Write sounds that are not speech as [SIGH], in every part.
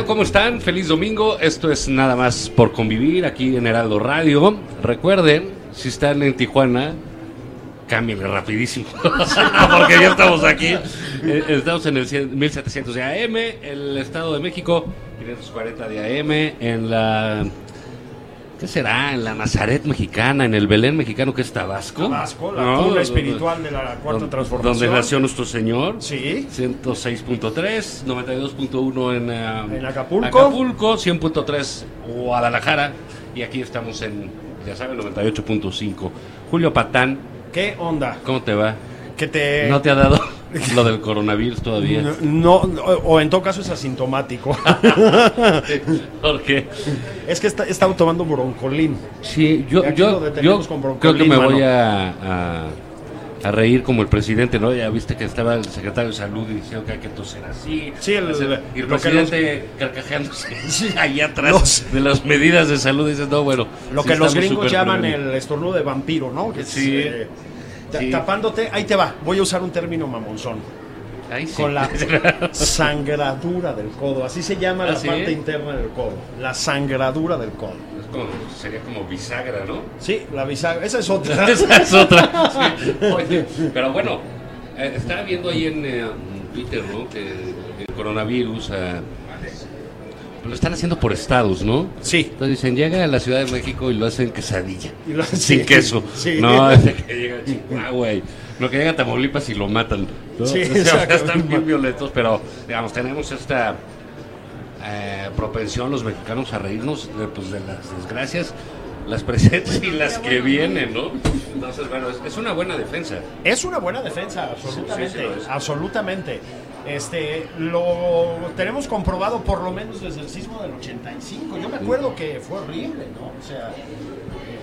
¿Cómo están? Feliz domingo. Esto es nada más por convivir aquí en Heraldo Radio. Recuerden, si están en Tijuana, cámbienle rapidísimo. [LAUGHS] Porque ya estamos aquí. Eh, Estamos en el 100 1700 de AM, el Estado de México, 540 de AM, en la... ¿Qué será? En la Nazaret mexicana, en el Belén mexicano que es Tabasco. Tabasco, la ¿No? cuna espiritual de la cuarta Donde- transformación. Donde nació nuestro Señor. Sí. 106.3, 92.1 en, eh, En Acapulco. Acapulco, 100.3 Guadalajara. Y aquí estamos en, ya saben, 98.5. Julio Patán, ¿Qué onda? ¿cómo te va? Que te... ¿No te ha dado [LAUGHS] lo del coronavirus todavía? No, no, o en todo caso es asintomático. [LAUGHS] Porque es que está- he estado tomando broncolín. sí, yo, yo, yo con broncolín, creo que me mano. voy a, a, a reír como el presidente, ¿no? Ya viste que estaba el secretario de salud y diciendo que hay que toser así. Sí, el- hacer- y el presidente carcajeándose [LAUGHS] ahí atrás de las medidas de salud. Dices, no, bueno. Lo sí que los gringos llaman prevenidos". el estornudo de vampiro, ¿no? Que es, Sí. eh, Sí. Tapándote, ahí te va. Voy a usar un término mamonzón. Ahí sí. Con la [LAUGHS] sangradura del codo. Así se llama ¿Ah, la sí? parte interna del codo. La sangradura del codo. Es como- sería como bisagra, ¿no? Sí, la bisagra. Esa es otra. [LAUGHS] Esa es otra. [LAUGHS] Oye, pero bueno, eh, estaba viendo ahí en eh, Twitter, ¿no? Que el coronavirus eh, lo están haciendo por estados, ¿no? Sí. Entonces dicen, llega a la Ciudad de México y lo hacen quesadilla. Y lo- Sin sí, queso. sí. No, [LAUGHS] de que llega a Chihuahua y lo que llega a Tamaulipas y lo matan. ¿no? Sí, [LAUGHS] O sea, están bien violentos, pero digamos, tenemos esta eh, propensión los mexicanos a reírnos de, pues, de las desgracias, las presentes y las que vienen, ¿no? Entonces, bueno, es, una buena defensa. Es una buena defensa, absolutamente, Sí, sí, absolutamente. Este, lo tenemos comprobado por lo menos desde el sismo del 85. Yo me acuerdo que fue horrible, ¿no? O sea, eh,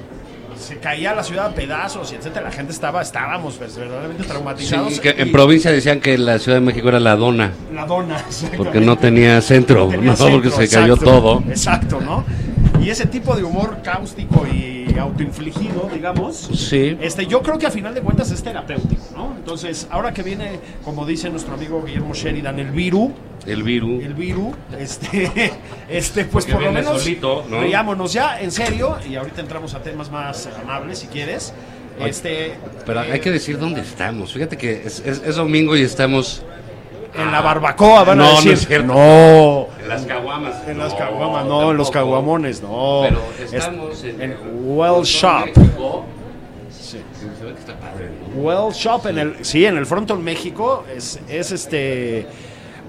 se caía la ciudad a pedazos y etcétera. La gente estaba, estábamos pues, verdaderamente traumatizados. Sí, que en y provincia decían que la Ciudad de México era la dona, la dona, porque no tenía centro, No tenía ¿no? [LAUGHS] centro, porque se cayó exacto, todo. Exacto, ¿no? Y ese tipo de humor cáustico y autoinfligido, digamos, Sí. este, yo creo que a final de cuentas es terapéutico, ¿no? Entonces, ahora que viene, como dice nuestro amigo Guillermo Sheridan, el virus, El virus. el virus, este, [LAUGHS] este, pues Porque por lo menos solito, ¿no? riámonos ya, en serio, y ahorita entramos a temas más amables si quieres. Este, Pero eh, hay que decir dónde estamos. Fíjate que es, es- es domingo y estamos en la barbacoa van a No, no decir. es cierto. No, las caguamas. En las caguamas, no, en los caguamones, no. Pero Es- estamos en, en el Well Shop. México. Sí, se ve que está padre, ¿no? Well Shop en el sí, en el Fronton México es, es este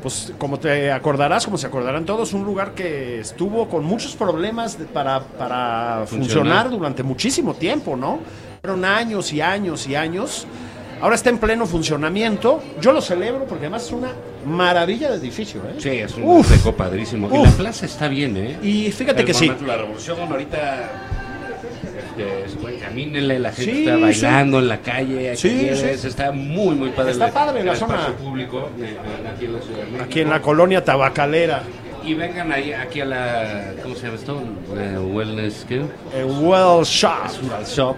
pues como te acordarás, como se acordarán todos, un lugar que estuvo con muchos problemas de- para, para Funcionar. funcionar durante muchísimo tiempo, ¿no? Fueron años y años y años. Ahora está en pleno funcionamiento. Yo lo celebro porque además es una maravilla de edificio, ¿eh? Sí, es un Uf. deco padrísimo. Y la plaza está bien, ¿eh? Y fíjate El que sí. La Revolución, ahorita este, camínele, la gente Sí, está sí. bailando en la calle, aquí Sí, sí. está muy, muy padre. Está padre el la zona. público eh, aquí en la Ciudad de México. Aquí en la colonia tabacalera, Y vengan ahí, aquí a la, ¿cómo se llama esto? Eh, wellness, ¿qué? el Well shop. Well Shop.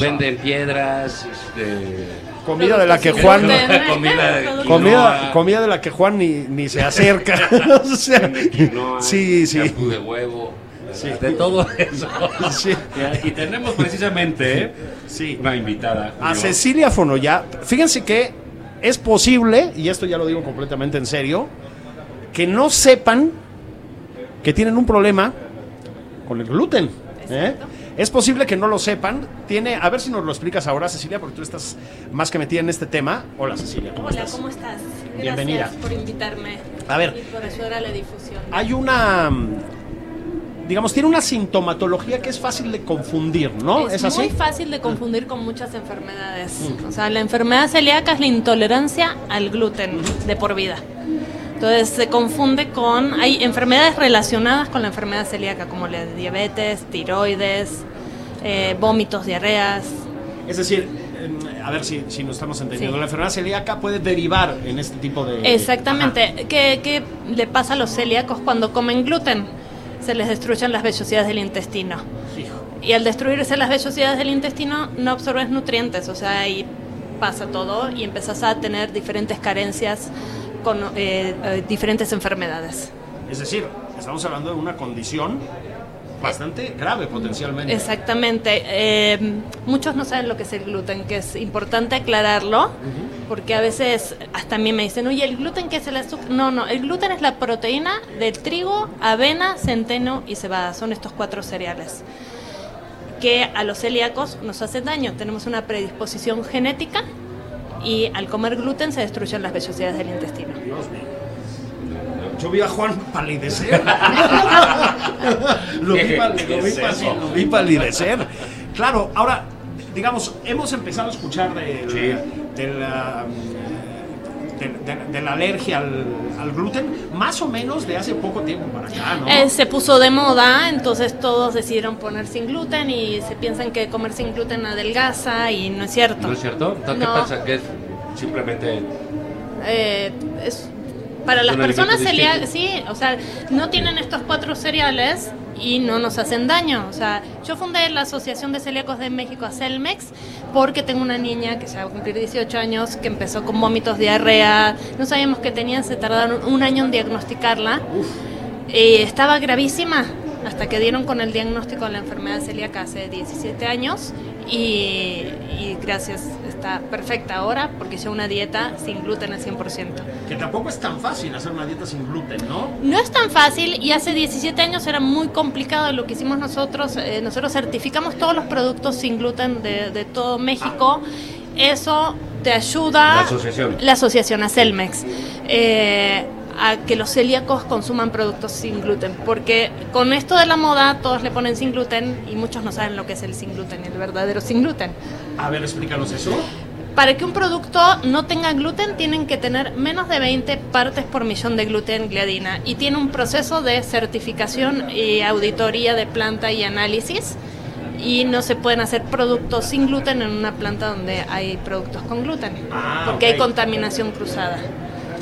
Venden piedras, este... Comida de la que Juan [LAUGHS] comida comida, de la que Juan ni, ni se acerca. [LAUGHS] [LAUGHS] o sea, sí, sí. de huevo, de todo eso. Sí. Y tenemos precisamente ¿eh? Sí. una invitada. A. Cecilia Fonoya, fíjense que es posible, y esto ya lo digo completamente en serio, que no sepan que tienen un problema con el gluten. ¿eh? Es posible que no lo sepan. Tiene, a ver si nos lo explicas ahora, Cecilia, porque tú estás más que metida en este tema. Hola, Cecilia, ¿cómo Hola, estás? ¿cómo estás? Gracias Bienvenida. por invitarme. A ver. Y por ayudar a la difusión. Hay una, mm, digamos, tiene una sintomatología que es fácil de confundir, ¿no? es ¿Es, así? muy fácil de confundir con muchas enfermedades. O sea, la enfermedad celíaca es la intolerancia al gluten de por vida. Entonces se confunde con... Hay enfermedades relacionadas con la enfermedad celíaca, como la diabetes, tiroides, eh, vómitos, diarreas. Es decir, em, a ver si, si nos estamos entendiendo. Sí. La enfermedad celíaca puede derivar en este tipo de... Exactamente. ¿Qué, qué le pasa a los celíacos cuando comen gluten? Se les destruyen las vellosidades del intestino. Hijo. Y al destruirse las vellosidades del intestino no absorbes nutrientes, o sea, ahí pasa todo y empezás a tener diferentes carencias con eh, eh, diferentes enfermedades. Es decir, estamos hablando de una condición bastante grave potencialmente. Exactamente. Eh, muchos no saben lo que es el gluten, que es importante aclararlo, porque a veces hasta a mí me dicen, oye, ¿el gluten qué es el azúcar? No, no, el gluten es la proteína del trigo, avena, centeno y cebada. Son estos cuatro cereales que a los celíacos nos hacen daño. Tenemos una predisposición genética y al comer gluten se destruyen las vellosidades del intestino. Dios mío. Yo vi a Juan palidecer. [LAUGHS] lo, vi lo vi lo vi palidecer. Claro, ahora, digamos, hemos empezado a escuchar de, Sí. de la, de, de- de la alergia al, al gluten, más o menos de hace poco tiempo para acá, ¿no? Eh, se puso de moda, entonces todos decidieron poner sin gluten y se piensan que comer sin gluten adelgaza y no es cierto. ¿No es cierto? Entonces, ¿Qué No. pasa? Que es simplemente... Eh, es para las personas celíacas, sí, o sea, no tienen estos cuatro cereales y no nos hacen daño. O sea, yo fundé la Asociación de Celíacos de México, Celmex, porque tengo una niña que se va a cumplir 18 años, que empezó con vómitos, diarrea, no sabíamos que tenía, se tardaron un año en diagnosticarla. Y estaba gravísima hasta que dieron con el diagnóstico de la enfermedad celíaca hace 17 años y, y gracias, está perfecta ahora porque hizo una dieta sin gluten al 100%. Que tampoco es tan fácil hacer una dieta sin gluten, ¿no? No es tan fácil y hace 17 años era muy complicado lo que hicimos nosotros. eh, nosotros certificamos todos los productos sin gluten de, de todo México. Eso te ayuda. La asociación. La asociación, a Celmex. eh, a que los celíacos consuman productos sin gluten. Porque con esto de la moda, todos le ponen sin gluten y muchos no saben lo que es el sin gluten, el verdadero sin gluten. A ver, explícanos eso. Para que un producto no tenga gluten, tienen que tener menos de 20 partes por millón de gluten gliadina y tiene un proceso de certificación y auditoría de planta y análisis. Y no se pueden hacer productos sin gluten en una planta donde hay productos con gluten, Ah, porque ok. hay contaminación cruzada.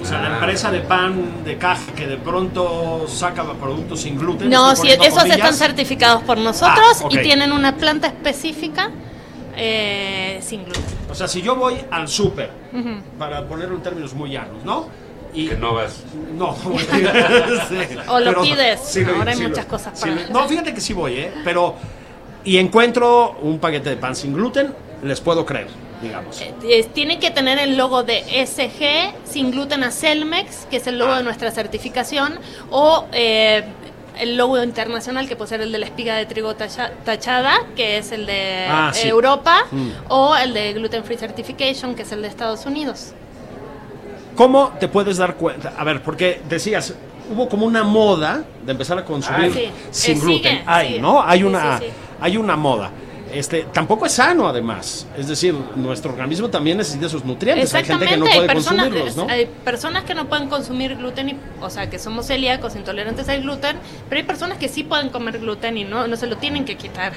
O sea, la empresa de pan de caja que de pronto saca productos sin gluten. No, si esos están certificados por nosotros Ah, ok. y tienen una planta específica eh, sin gluten. O sea, si yo voy al súper, para ponerlo en términos muy llanos, ¿no? Y Que no vas... No, [LAUGHS] [LAUGHS] [LAUGHS] sí, O lo pero pides, sí ahora hay sí muchas cosas sí para- No, fíjate que sí voy, ¿eh? Pero. Y encuentro un paquete de pan sin gluten, les puedo creer, digamos. Eh, tiene que tener el logo de SG sin gluten a Celmex, que es el Ah. logo de nuestra certificación, o eh, el logo internacional, que puede ser el de la espiga de trigo tacha- tachada, que es el de Ah, sí. Europa, Mm. o el de Gluten Free Certification, que es el de Estados Unidos. ¿Cómo te puedes dar cuenta? A ver, porque decías, hubo como una moda de empezar a consumir Ah, sí. sin Eh, gluten. sigue, hay, sigue. ¿no? Hay Sí, una, sí, sí. hay una moda. Este, tampoco es sano, además. Es decir, nuestro organismo también necesita sus nutrientes. Hay gente que no hay puede personas, consumirlos, ¿no? hay personas que no pueden consumir gluten, y, o sea, que somos celíacos, intolerantes al gluten, pero hay personas que sí pueden comer gluten y no, no se lo tienen que quitar,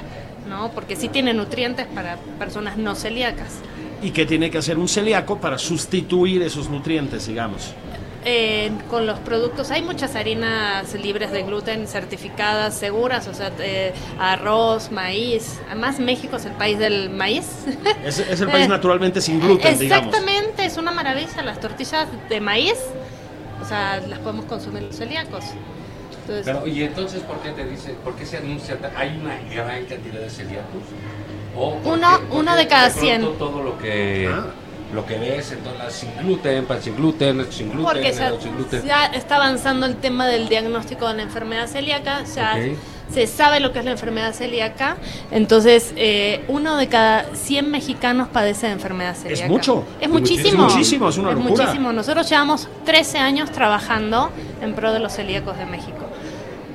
¿no? Porque sí tiene nutrientes para personas no celíacas. ¿Y qué tiene que hacer un celíaco para sustituir esos nutrientes, digamos? Eh, con los productos, hay muchas harinas libres de gluten certificadas, seguras, o sea, eh, arroz, maíz. Además, México es el país del maíz. [LAUGHS] Es, es el país Eh, naturalmente sin gluten, digamos. Exactamente, es una maravilla. Las tortillas de maíz, o sea, las podemos consumir los celíacos. Entonces, Pero, y entonces, ¿por qué te dice, por qué se anuncia, hay una gran cantidad de celíacos? ¿O por Uno- qué- por uno qué de cada pronto 100. todo lo que, Ah. Lo que ves en todas las sin gluten, pan sin gluten, sin gluten, porque helado sin gluten. ya está avanzando el tema del diagnóstico de la enfermedad celíaca, ya se sabe lo que es la enfermedad celíaca. Entonces, eh, uno de cada 100 mexicanos padece de enfermedad celíaca. mucho. Es muchísimo. Es muchísimo, es una locura. muchísimo. Nosotros llevamos 13 años trabajando en pro de los celíacos de México.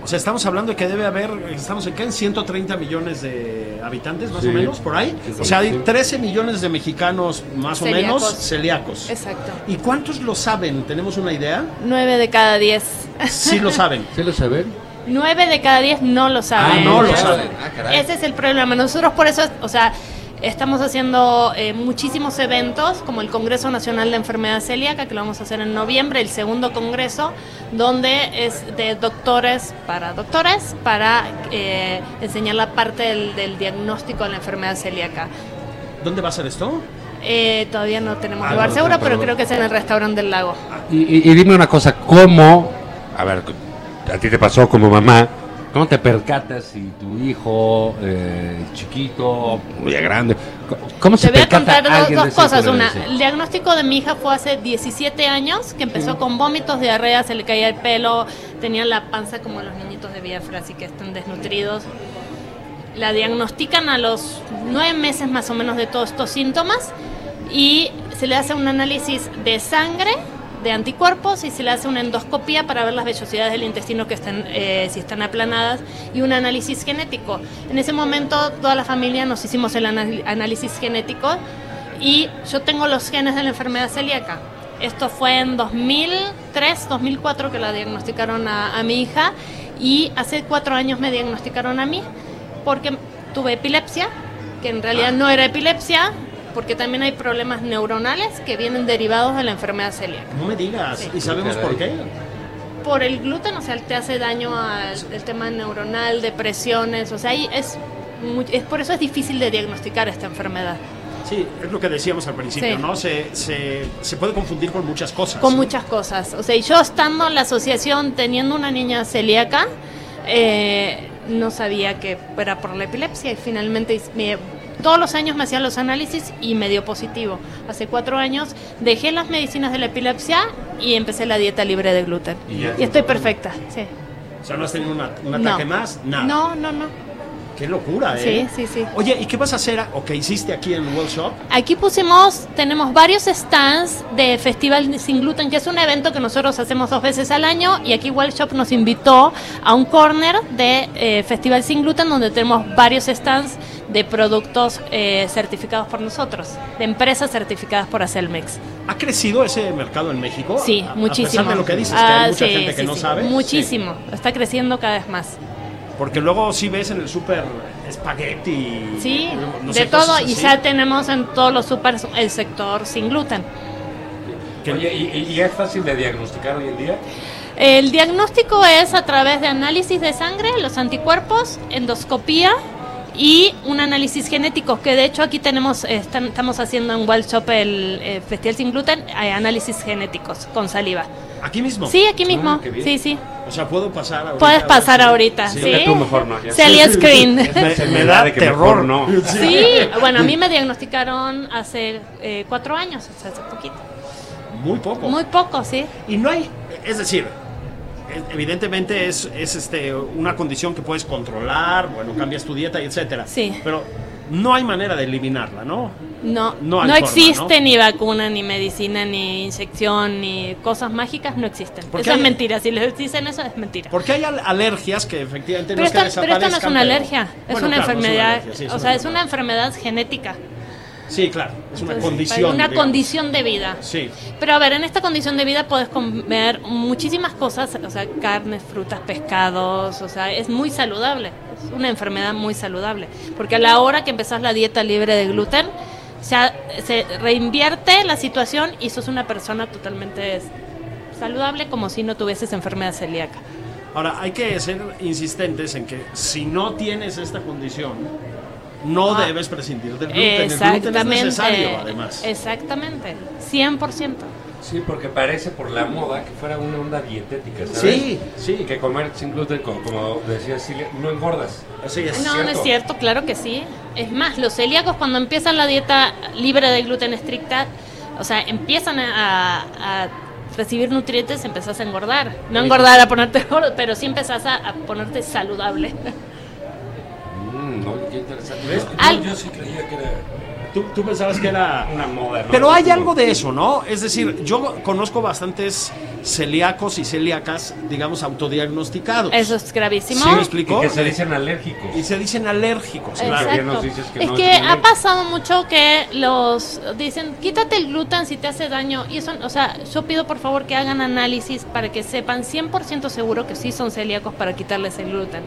O sea, estamos hablando de que debe haber, estamos en, ¿qué? en 130 millones de habitantes, más Sí. o menos, por ahí. O sea, hay sí. 13 millones de mexicanos, más o menos, celíacos. Exacto. ¿Y cuántos lo saben? ¿Tenemos una idea? 9 de cada 10. Sí lo saben. [LAUGHS] ¿Sí lo saben? 9 de cada 10 no lo saben. Ah, no lo Ese- saben. Ah, caray. Ese es el problema. Nosotros por eso, o sea, estamos haciendo eh, muchísimos eventos, como el Congreso Nacional de Enfermedad Celíaca, que lo vamos a hacer en noviembre, el segundo congreso, donde es de doctores para doctores, para eh, enseñar la parte del, del diagnóstico de la enfermedad celíaca. ¿Dónde va a ser esto? Eh, todavía no tenemos Ah, lugar no, seguro, no, pero pero- creo que es en el restaurante del lago. Y, y- y dime una cosa, ¿cómo, a ver, a ti te pasó como mamá, cómo te percatas si tu hijo eh, chiquito, muy grande, cómo se Te voy a percata contar dos, dos cosas. Una, el diagnóstico de mi hija fue hace 17 años, que empezó con vómitos, diarrea, se le caía el pelo, tenía la panza como los niñitos de Biafra, así que están desnutridos. La diagnostican a los nueve meses más o menos de todos estos síntomas y se le hace un análisis de sangre, de anticuerpos y se le hace una endoscopía para ver las vellosidades del intestino que están, eh, si están aplanadas y un análisis genético. En ese momento toda la familia nos hicimos el análisis genético y yo tengo los genes de la enfermedad celíaca. Esto fue en 2003, 2004 que la diagnosticaron a, a mi hija y hace cuatro años me diagnosticaron a mí porque tuve epilepsia, que en realidad no era epilepsia, porque también hay problemas neuronales que vienen derivados de la enfermedad celíaca. No me digas. Sí. ¿Y sabemos por qué? Por el gluten, o sea, te hace daño al el tema neuronal, depresiones, o sea, ahí es, es por eso es difícil de diagnosticar esta enfermedad. Sí, es lo que decíamos al principio, Sí. ¿no? Se, se, se puede confundir con muchas cosas. Con ¿no? muchas cosas. O sea, yo estando en la asociación teniendo una niña celíaca, eh, no sabía que era por la epilepsia y finalmente me- todos los años me hacían los análisis y me dio positivo. Hace cuatro años dejé las medicinas de la epilepsia y empecé la dieta libre de gluten. Y estoy perfecta, sí. O sea, no has tenido una- un No. ataque más, nada. No, no, no. Qué locura, Sí, ¿eh? sí, sí. Oye, ¿y qué vas a hacer o qué hiciste aquí en World Shop? Aquí pusimos, tenemos varios stands de Festival Sin Gluten, que es un evento que nosotros hacemos dos veces al año y aquí Wild Shop nos invitó a un corner de eh, Festival Sin Gluten donde tenemos varios stands de productos eh, certificados por nosotros, de empresas certificadas por Acelmex. ¿Ha crecido ese mercado en México? Sí, A- muchísimo. A pesar de lo que dices, que Ah, hay mucha sí, gente que sí, no sí, sabe. Muchísimo, está creciendo cada vez más. Porque luego sí ves en el súper espagueti. Sí, no de sé, todo y ya tenemos en todos los super el sector sin gluten. Oye, ¿y, y es fácil de diagnosticar hoy en día? El diagnóstico es a través de análisis de sangre, los anticuerpos, endoscopía y un análisis genético, que de hecho aquí tenemos, eh, están- estamos haciendo en Wild Shop el eh, Festival Sin Gluten, hay análisis genéticos con saliva. ¿Aquí mismo? Sí, aquí mismo, qué bien. sí, sí. O sea, puedo pasar ahorita. Puedes pasar ahorita, Sí. sí. tú mejor no. Celia Screen. [LAUGHS] Me, Se me da de que terror. mejor no. Sí, bueno, a mí me diagnosticaron hace eh, cuatro años, o sea, hace poquito. Muy poco. Muy poco, sí. Y no hay, es decir, evidentemente es, es este, una condición que puedes controlar, bueno, cambias tu dieta y etcétera. Sí. Pero no hay manera de eliminarla, ¿no? No, No no, forma, existe ¿no? ni vacuna, ni medicina, ni inyección, ni cosas mágicas, no existen. Porque Eso es mentira, si les dicen eso es mentira. Porque hay al- alergias que efectivamente Pero, no es que esta, pero esto no es una alergia, es Bueno, una claro, no enfermedad, alergia, sí, o sea, es una enfermedad genética. Sí, claro, es una Entonces, condición. Una digamos. condición de vida. Sí. Pero a ver, en esta condición de vida puedes comer muchísimas cosas, o sea, carnes, frutas, pescados, o sea, es muy saludable, es una enfermedad muy saludable, porque a la hora que empezás la dieta libre de gluten, ya se reinvierte la situación y sos una persona totalmente saludable como si no tuvieses enfermedad celíaca. Ahora, hay que ser insistentes en que si no tienes esta condición, no Ah. debes prescindir del gluten. El gluten es Exactamente. necesario, además. Exactamente, 100%. Sí, porque parece por la moda que fuera una onda dietética, ¿sabes? Sí, sí. Que comer sin gluten, como, como decía Silvia, no engordas. Así es. No, no es cierto. cierto, claro que sí. Es más, los celíacos cuando empiezan la dieta libre de gluten estricta, o sea, empiezan a, a recibir nutrientes empezás a engordar. No engordar a ponerte [LAUGHS] gordo, pero sí empezás a, a ponerte saludable. No, qué interesante. ¿Ves? Al- Yo, sí creía que era Tú, tú pensabas que era... una moda. ¿no? Pero hay algo de eso, ¿no? Es decir, yo conozco bastantes celíacos y celíacas, digamos, autodiagnosticados. Eso es gravísimo. ¿Sí me Y explico? que se dicen alérgicos. Y se dicen alérgicos, claro. Exacto. bien nos dices que es no que ha pasado mucho que los dicen, quítate el gluten si te hace daño. Y eso, o sea, yo pido por favor que hagan análisis para que sepan 100% seguro que sí son celíacos para quitarles el gluten.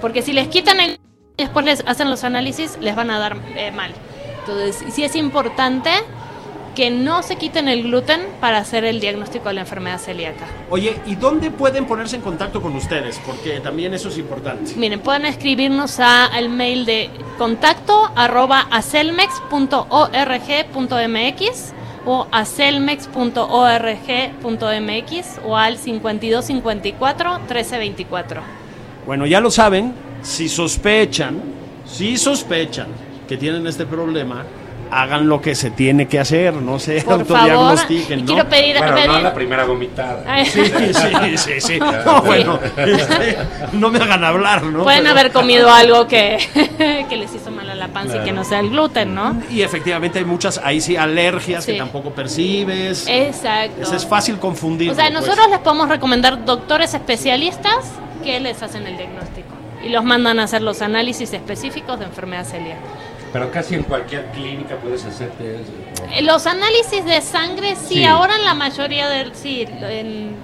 Porque si les quitan el gluten y después les hacen los análisis, les van a dar eh, mal. Entonces, sí es importante que no se quiten el gluten para hacer el diagnóstico de la enfermedad celíaca. Oye, ¿y dónde pueden ponerse en contacto con ustedes? Porque también eso es importante. Miren, pueden escribirnos a- al mail de contacto arroba acelmex.org.mx o acelmex.org.mx o al 5254 1324. Bueno, ya lo saben, si sospechan, si sospechan que tienen este problema, hagan lo que se tiene que hacer, no se Por favor, autodiagnostiquen, y ¿no? quiero pedir, Bueno, pedir- no la primera vomitada. Sí, sí, sí, sí. No, bueno, este, no me hagan hablar, ¿no? pueden Pero- haber comido algo que, [LAUGHS] que les hizo mal a la panza y que Claro. no sea el gluten, ¿no? Y efectivamente hay muchas, ahí sí, alergias que Sí. tampoco percibes. Exacto. Es, es fácil confundir. O sea, nosotros les podemos recomendar doctores especialistas que les hacen el diagnóstico y los mandan a hacer los análisis específicos de enfermedad celíaca. Pero casi en cualquier clínica puedes hacerte eso. Eh, Los análisis de sangre, sí, Sí. ahora en la mayoría de, sí, en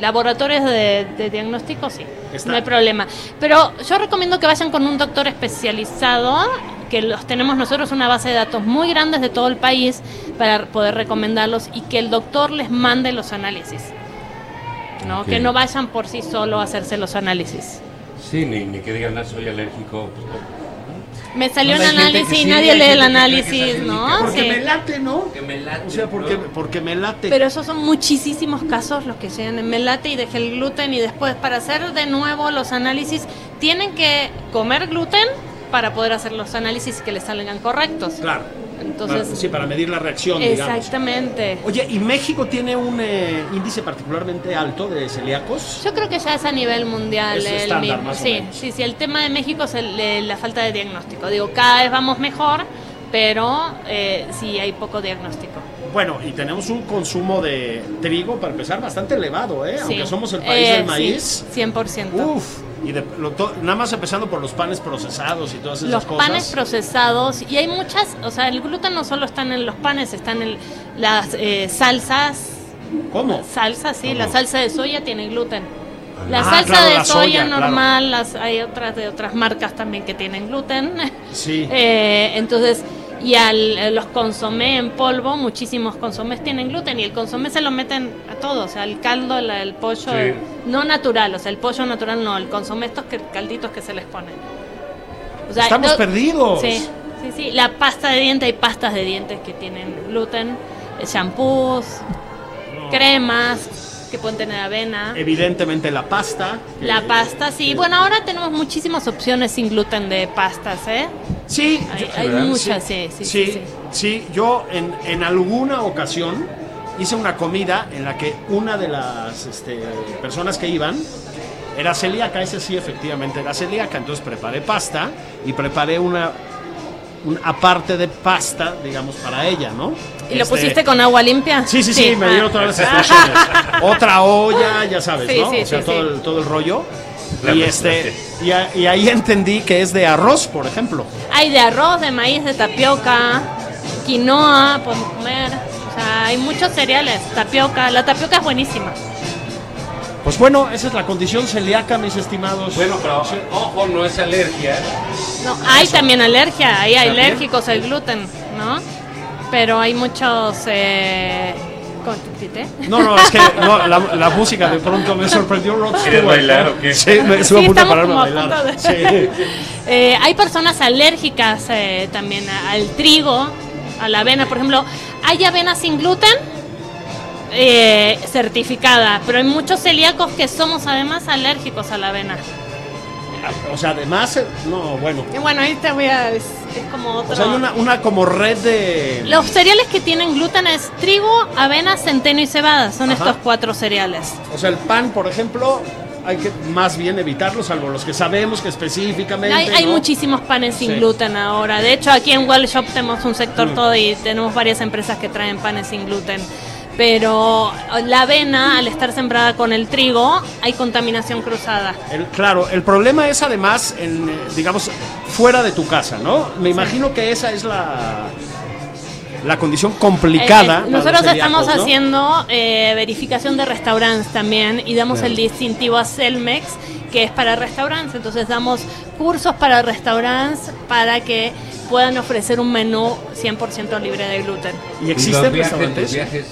laboratorios de, de diagnóstico, sí, Está. no hay problema. Pero yo recomiendo que vayan con un doctor especializado, que los tenemos nosotros una base de datos muy grandes de todo el país para poder recomendarlos y que el doctor les mande los análisis. ¿no? Que no vayan por sí solo a hacerse los análisis. Sí, ni, ni que digan, ah, soy alérgico. pues, Me salió No, un análisis y sí, nadie lee el análisis, ¿no? Porque Sí. me late, ¿no? Que me late. O sea, porque, porque me late. Pero esos son muchísimos casos los que llegan en melate y dejé el gluten y después para hacer de nuevo los análisis tienen que comer gluten para poder hacer los análisis que les salgan correctos. Claro. Entonces, sí, para medir la reacción, digamos. exactamente. Oye, ¿y México tiene un eh, índice particularmente alto de celíacos? Yo creo que ya es a nivel mundial Es el estándar, mismo. más o sí, menos. sí, sí. El tema de México es el- eh, la falta de diagnóstico. Digo, cada vez vamos mejor, pero eh, sí hay poco diagnóstico. Bueno, y tenemos un consumo de trigo, para empezar, bastante elevado, ¿eh? Sí. Aunque somos el país Eh, del sí, maíz. 100%. Uf, y de- lo to- nada más empezando por los panes procesados y todas esas los cosas. panes procesados y hay muchas, o sea, el gluten no solo está en los panes, están en las eh, salsas, ¿Cómo? salsa, sí, ¿Cómo? la salsa de soya tiene gluten. La Ah, salsa claro, de la soya, soya, claro. normal, las, hay otras de otras marcas también que tienen gluten. Sí. [LAUGHS] Eh, entonces, y al, eh, los consomé en polvo, muchísimos consomés tienen gluten y el consomé se lo meten a todo, o sea, el caldo, el pollo, Sí. no natural, o sea, el pollo natural no, el consomé estos que, calditos que se les ponen. O sea, Estamos no- perdidos. Sí, sí, sí. La pasta de dientes, hay pastas de dientes que tienen gluten, eh, shampoos, cremas que pueden tener avena. Evidentemente la pasta. La pasta, sí. Bueno, ahora tenemos muchísimas opciones sin gluten de pastas, ¿eh? Sí, Hay, yo- hay ¿verdad? muchas, sí, sí, sí. sí, sí. sí, yo en, en alguna ocasión hice una comida en la que una de las este, personas que iban era celíaca, ese sí efectivamente era celíaca, entonces preparé pasta y preparé una, un aparte de pasta, digamos, para ella, ¿no? ¿Y lo Este, pusiste con agua limpia? Sí, sí, sí, me dieron ah. todas las instrucciones. Otra olla, ya sabes, Sí, ¿no? sí, o sea, sí, todo, sí. El, todo el rollo. La y, este, y, a- y ahí entendí que es de arroz, por ejemplo. Hay de arroz, de maíz, de tapioca, quinoa, podemos comer. O sea, hay muchos cereales. Tapioca, la tapioca es buenísima. Pues bueno, esa es la condición celíaca, mis estimados. Bueno, pero ojo, no es alergia. No, hay también alergia, hay ¿También? alérgicos al gluten, ¿no? Pero hay muchos... Eh... No, no, es que [LAUGHS] no, la, la música de pronto me sorprendió. Rod ¿Quieres Stewart, bailar ¿no? o qué? Sí, me estuve Sí, a punto de estamos pararme como a a punto bailar. de- Sí. [LAUGHS] Eh, hay personas alérgicas eh, también al trigo, a la avena, por ejemplo. Hay avena sin gluten eh, certificada, pero hay muchos celíacos que somos además alérgicos a la avena. O sea, además, eh, no, bueno. Y bueno, ahí te voy a... Es, es como otro... O sea, hay una, una como red de... Los cereales que tienen gluten es trigo, avena, centeno y cebada. Son Ajá. estos cuatro cereales. O sea, el pan, por ejemplo, hay que más bien evitarlo, salvo los que sabemos que específicamente... Hay, muchísimos panes sin Sí. gluten ahora. De hecho, aquí en Well Shop tenemos un sector Mm. todo y tenemos varias empresas que traen panes sin gluten. Pero la avena, al estar sembrada con el trigo, hay contaminación cruzada. El- claro, el problema es además, en, eh, digamos, fuera de tu casa, ¿no? Me imagino que esa es la, la condición complicada. Eh, eh, nosotros celíacos, estamos ¿no? haciendo eh, verificación de restaurantes también y damos el distintivo a Celmex, que es para restaurantes. Entonces damos cursos para restaurantes para que puedan ofrecer un menú 100% libre de gluten. ¿Y Los existen viajes, restaurantes? los viajes.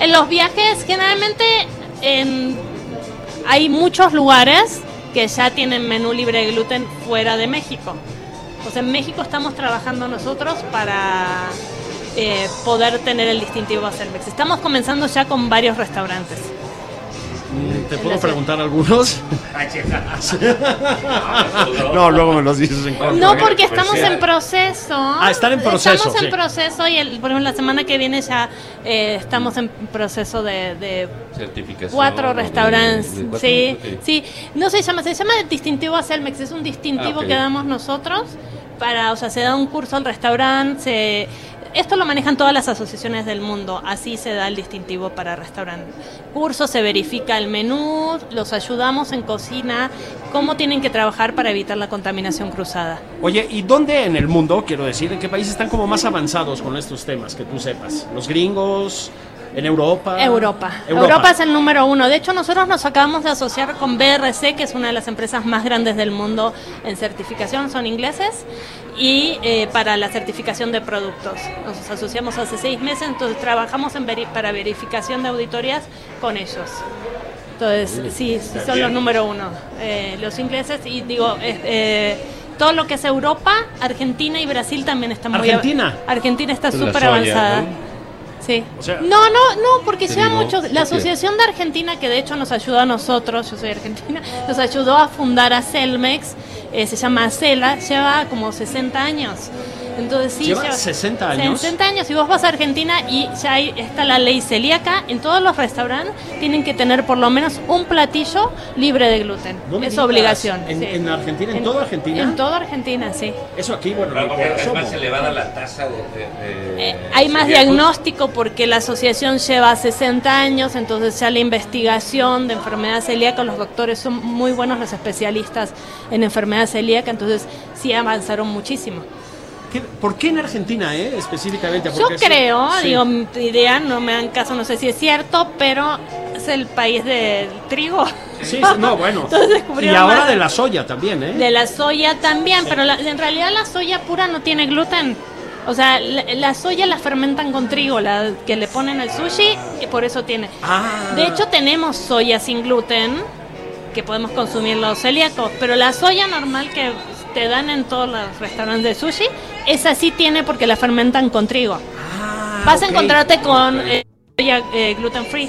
En los viajes, generalmente en- hay muchos lugares que ya tienen menú libre de gluten fuera de México. Sea, en México estamos trabajando nosotros para eh, poder tener el distintivo Celmex. Estamos comenzando ya con varios restaurantes. Mm, ¿Te puedo preguntar algunos? [LAUGHS] no, luego me los dices en corto. No, porque estamos en proceso. Ah, están en proceso, Estamos en sí. proceso y, el- por ejemplo, la semana que viene ya eh, estamos en proceso de- de Certificación. Cuatro o de- restaurantes, de cuatro, sí, ok. sí. No se llama, se llama distintivo a Celmex, es un distintivo Ah, ok. que damos nosotros para, o sea, se da un curso al restaurante, se- esto lo manejan todas las asociaciones del mundo, así se da el distintivo para restaurante. Curso, se verifica el menú, los ayudamos en cocina, cómo tienen que trabajar para evitar la contaminación cruzada. Oye, ¿y dónde en el mundo, quiero decir, en qué países están como más avanzados con estos temas, que tú sepas? ¿Los gringos? ¿En Europa? Europa. Europa. es el número uno. De hecho, nosotros nos acabamos de asociar con BRC, que es una de las empresas más grandes del mundo en certificación, son ingleses, y eh, para la certificación de productos. Nos asociamos hace seis meses, entonces trabajamos en veri- para verificación de auditorías con ellos. Entonces, sí, sí, son los número uno. Eh, los ingleses, y digo, eh, eh, todo lo que es Europa, Argentina y Brasil también están muy... av- ¿Argentina? Argentina está súper avanzada. ¿no? Sí. O sea- no, no, no, porque Te lleva digo, mucho. ¿por La? Asociación de Argentina, que de hecho nos ayudó a nosotros, yo soy argentina, nos ayudó a fundar a Celmex, eh, se llama Acela, lleva como 60 años. Entonces sí, ¿Lleva 60 años? 60 años. Y vos vas a Argentina y ya hay, está la ley celíaca. En todos los restaurantes tienen que tener por lo menos un platillo libre de gluten. No es obligación. ¿En- sí. en Argentina? ¿En toda Argentina? En toda Argentina, sí. Eso aquí, bueno, Claro, por porque es más elevada la tasa de. de- de- Eh, hay más celíacos. diagnóstico porque la asociación lleva 60 años, entonces ya la investigación de enfermedad celíaca, los doctores son muy buenos los especialistas en enfermedad celíaca, entonces sí avanzaron muchísimo. ¿Qué- ¿Por qué en Argentina, eh, específicamente? Yo creo, sí. digo, mi idea, no me dan caso, no sé si es cierto, pero es el país del trigo. Sí, [LAUGHS] no, bueno. Entonces y ahora de la soya también, ¿eh? De la soya también, pero la- en realidad la soya pura no tiene gluten. O sea, la, la soya la fermentan con trigo, la que le ponen al sushi, y por eso tiene. Ah. De hecho, tenemos soya sin gluten que podemos consumir los celíacos, pero la soya normal que te dan en todos los restaurantes de sushi, esa sí tiene porque la fermentan con trigo. Ah, Vas a encontrarte con eh, soya eh, gluten free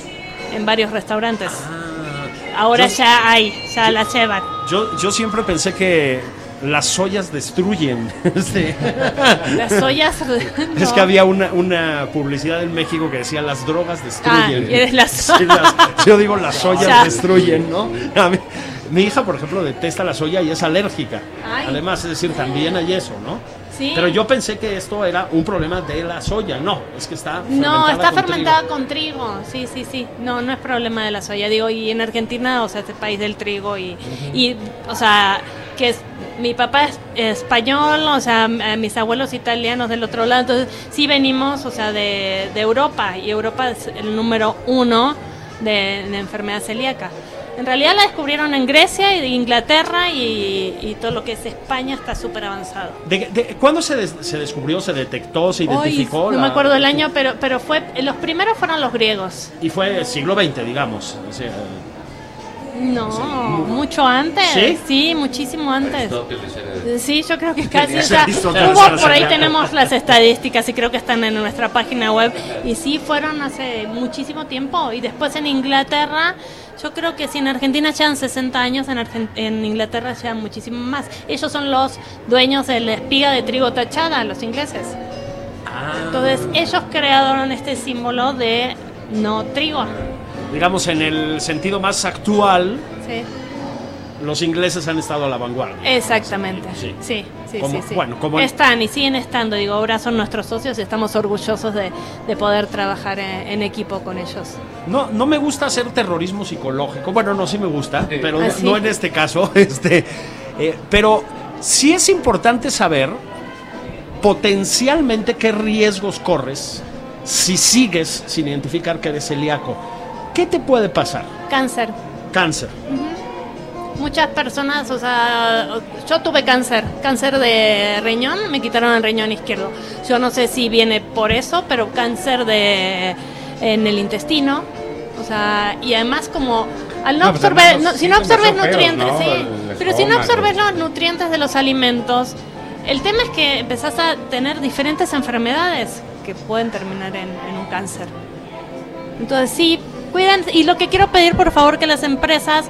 en varios restaurantes. Ah, Ahora yo- ya hay, ya la llevan. Yo, yo siempre pensé que las soyas destruyen. [LAUGHS] Las soyas. [LAUGHS] Es que había una, una publicidad en México que decía las drogas destruyen. Ah, y eres la so- [LAUGHS] Sí, las- yo digo las soyas Ya. destruyen, ¿no? A mí- mi hija, por ejemplo, detesta la soya y es alérgica. Ay. Además, es decir, también hay eso, ¿no? Sí. Pero yo pensé que esto era un problema de la soya. No, es que está No, está con fermentada trigo. con trigo. Sí, sí, sí. No, no es problema de la soya. Digo, y en Argentina, o sea, este país del trigo y, y o sea, que es, mi papá es español, o sea, m- mis abuelos italianos del otro lado. Entonces, sí venimos, o sea, de, de Europa. Y Europa es el número uno de, de enfermedad celíaca. En realidad la descubrieron en Grecia y de Inglaterra y, y todo lo que es España está súper avanzado. ¿De, de- cuándo se, des- se descubrió, se detectó, se Hoy, identificó? no la- me acuerdo el año, pero, pero fue los primeros fueron los griegos. Y fue siglo XX, digamos. o sea, No, mucho antes. ¿Sí? muchísimo antes. Sí, yo creo que casi. O sea, hubo por ahí tenemos las estadísticas y creo que están en nuestra página web. Y sí, fueron hace muchísimo tiempo. Y después en Inglaterra, yo creo que si en Argentina llevan 60 años, en, Argen- en Inglaterra llevan muchísimo más. Ellos son los dueños de la espiga de trigo tachada, los ingleses. Entonces, ellos crearon este símbolo de no trigo. Digamos, en el sentido más actual, Sí. los ingleses han estado a la vanguardia. Exactamente. Sí. Sí, sí, Como- sí, sí. bueno, como Están y siguen estando, digo, ahora son nuestros socios y estamos orgullosos de, de poder trabajar en, en equipo con ellos. No, no me gusta hacer terrorismo psicológico. Bueno, no, sí me gusta, Sí. pero ¿Ah, no en este caso. [LAUGHS] Este, eh, pero sí es importante saber potencialmente qué riesgos corres si sigues sin identificar que eres celíaco. ¿Qué te puede pasar? Cáncer. Cáncer. Muchas personas, o sea, yo tuve cáncer, cáncer de riñón, me quitaron el riñón izquierdo. Yo no sé si viene por eso, pero cáncer de en el intestino, o sea, y además como al no, No, pues absorber, no- si no absorbes feos, nutrientes, ¿no? sí, El pero si no absorbes los nutrientes de los alimentos, el tema es que empezás a tener diferentes enfermedades que pueden terminar en, en un cáncer. Entonces sí, cuiden y lo que quiero pedir por favor que las empresas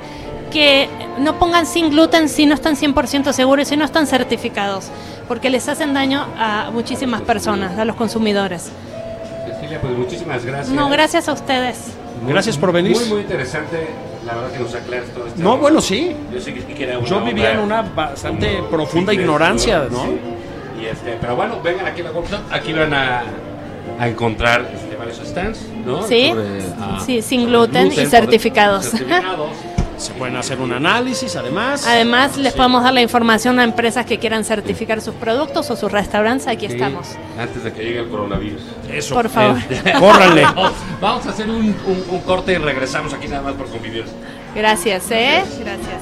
que no pongan sin gluten si no están 100% seguros y si no están certificados, porque les hacen daño a muchísimas personas, a los consumidores. Cecilia, pues muchísimas gracias. No, gracias a ustedes. Gracias por venir. Muy, muy interesante. La verdad que nos aclaras todo esto. No, bueno, sí. Yo sé que, que era una Yo vivía en una bastante como profunda ignorancia, ¿no? Sí. Y este, pero bueno, vengan aquí a la Workshop. Aquí van a, a encontrar este, varios stands, ¿no? Sí, Sobre, ah, sí, sin gluten y certificados. certificados. Se pueden hacer un análisis, además. Además, les podemos dar la información a empresas que quieran certificar sus productos o sus restaurantes. Aquí Sí, estamos. Antes de que llegue el coronavirus. Eso. Por favor. [LAUGHS] Córranle. Vamos, a hacer un, un- un corte y regresamos aquí nada más por convivir. Gracias, ¿eh? Gracias.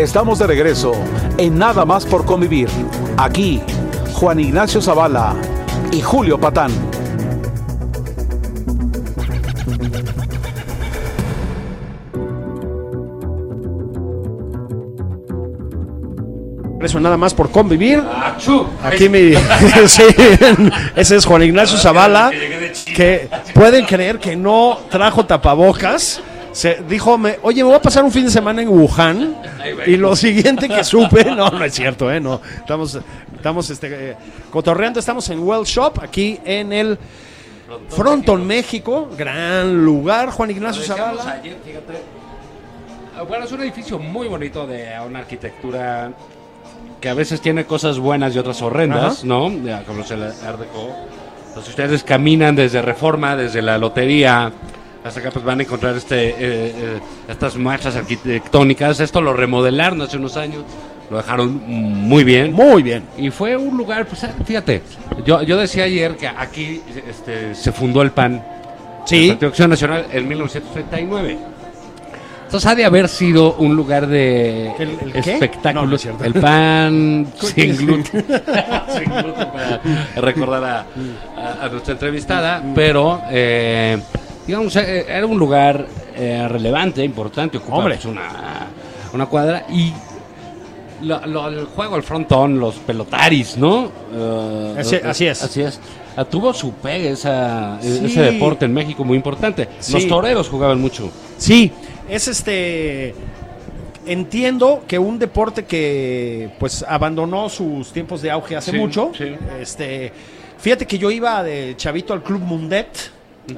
Estamos de regreso en Nada más por convivir. Aquí, Juan Ignacio Zavala y Julio Patán. Eso nada más por convivir. ¡Achú! Aquí mi. [LAUGHS] sí, ese es Juan Ignacio Zavala. Que pueden creer que no trajo tapabocas. Se dijo, me, oye, me voy a pasar un fin de semana en Wuhan. Y lo siguiente que supe, no, no es cierto, ¿eh? No, estamos, estamos este, eh, cotorreando, estamos en Well Shop, aquí en el Fronton, México. Gran lugar, Juan Ignacio Zavala. ayer. Ah, Bueno, es un edificio muy bonito de una arquitectura que a veces tiene cosas buenas y otras horrendas, Ajá. ¿no? Ya, Como es el Art Deco. Entonces ustedes caminan desde Reforma, desde la Lotería hasta acá pues van a encontrar este, eh, eh, estas marchas arquitectónicas. Esto lo remodelaron hace unos años, lo dejaron muy bien. Muy bien. Y fue un lugar, pues fíjate, yo, yo decía ayer que aquí este, se fundó el PAN, Sí. Partido Acción Nacional, en 1939. Entonces ha de haber sido un lugar de ¿El- el qué? No, no espectáculos. es cierto. el pan [LAUGHS] sin gluten. [LAUGHS] sin gluten para recordar a, a- a nuestra entrevistada. Pero, eh, digamos, eh, era un lugar eh, relevante, importante, ocupaba Hombre. una, una cuadra. Y lo- lo- el juego, el frontón, los pelotaris, ¿no? Eh, Así- eh, así es. Así es. Ah, tuvo su pegue esa, Sí. ese deporte en México muy importante. Los toreros jugaban mucho. Sí, es este. Entiendo que un deporte que pues abandonó sus tiempos de auge hace Sí, mucho. Este, fíjate que yo iba de chavito al Club Mundet.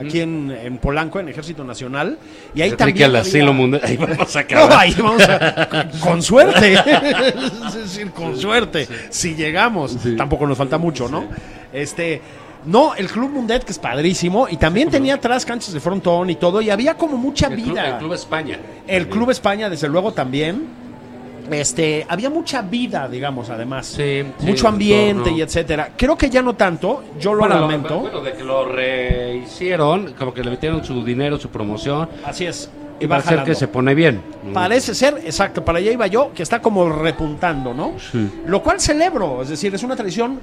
Aquí en, en Polanco, en Ejército Nacional. Y ahí también. al asilo mundial. Ahí vamos a [LAUGHS] No, acabar. ahí vamos a. Con suerte. [LAUGHS] [LAUGHS] es decir, con suerte. Si llegamos. Sí. Tampoco nos falta mucho, ¿no? Este. No, el Club Mundet, que es padrísimo. Y también tenía atrás canchas de frontón y todo. Y había como mucha El club, vida. el Club España. El Club España, desde luego, también. Este, había mucha vida, digamos, además. Sí, sí, Mucho ambiente y etcétera. Creo que ya no tanto, yo lo Bueno, lamento. Bueno, de que lo rehicieron, como que le metieron su dinero, su promoción. Así es. Y va va a ser jalando. que se pone bien. Parece ser, exacto, para allá iba yo, que está como repuntando, ¿no? Sí. Lo cual celebro, es decir, es una tradición,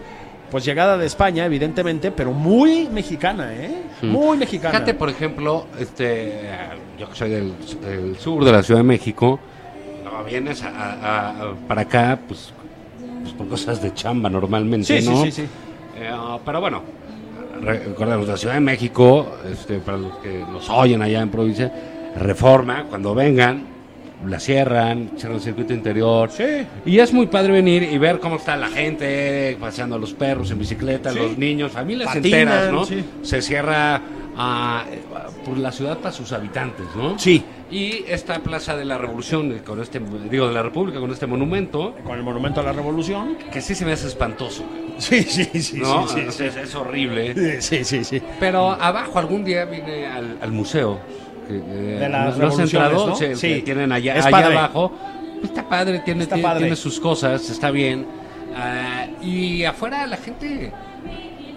pues llegada de España, evidentemente, pero muy mexicana, ¿eh? Muy mexicana. Fíjate, por ejemplo, este, yo que soy del, del sur de la Ciudad de México, no, vienes a- a- a- para acá, pues, pues por cosas de chamba normalmente, Sí, sí, ¿no? sí, sí. Eh, pero bueno, re- recordemos, la Ciudad de México, este, para los que nos oyen allá en provincia, reforma, cuando vengan, la cierran, cierran el circuito interior. Sí. Y es muy padre venir y ver cómo está la gente paseando a los perros en bicicleta, Sí. los niños, familias Patinan, enteras, ¿no? sí. Se cierra ah, por la ciudad para sus habitantes, ¿no? Sí. Y esta Plaza de la Revolución, eh, con este, digo, de la República, con este monumento, Con el Monumento a la Revolución. que sí se me hace espantoso, Sí, sí, sí, ¿no? sí, sí, es, es horrible. sí, sí, sí. Pero abajo algún día vine al, al museo. Que, eh, De las ¿no has revoluciones, entrado? ¿no? Sí, Sí. que tienen allá, Es allá abajo. Pues está padre, tiene, Está tiene, padre. tiene sus cosas, está bien. Ah, y afuera la gente...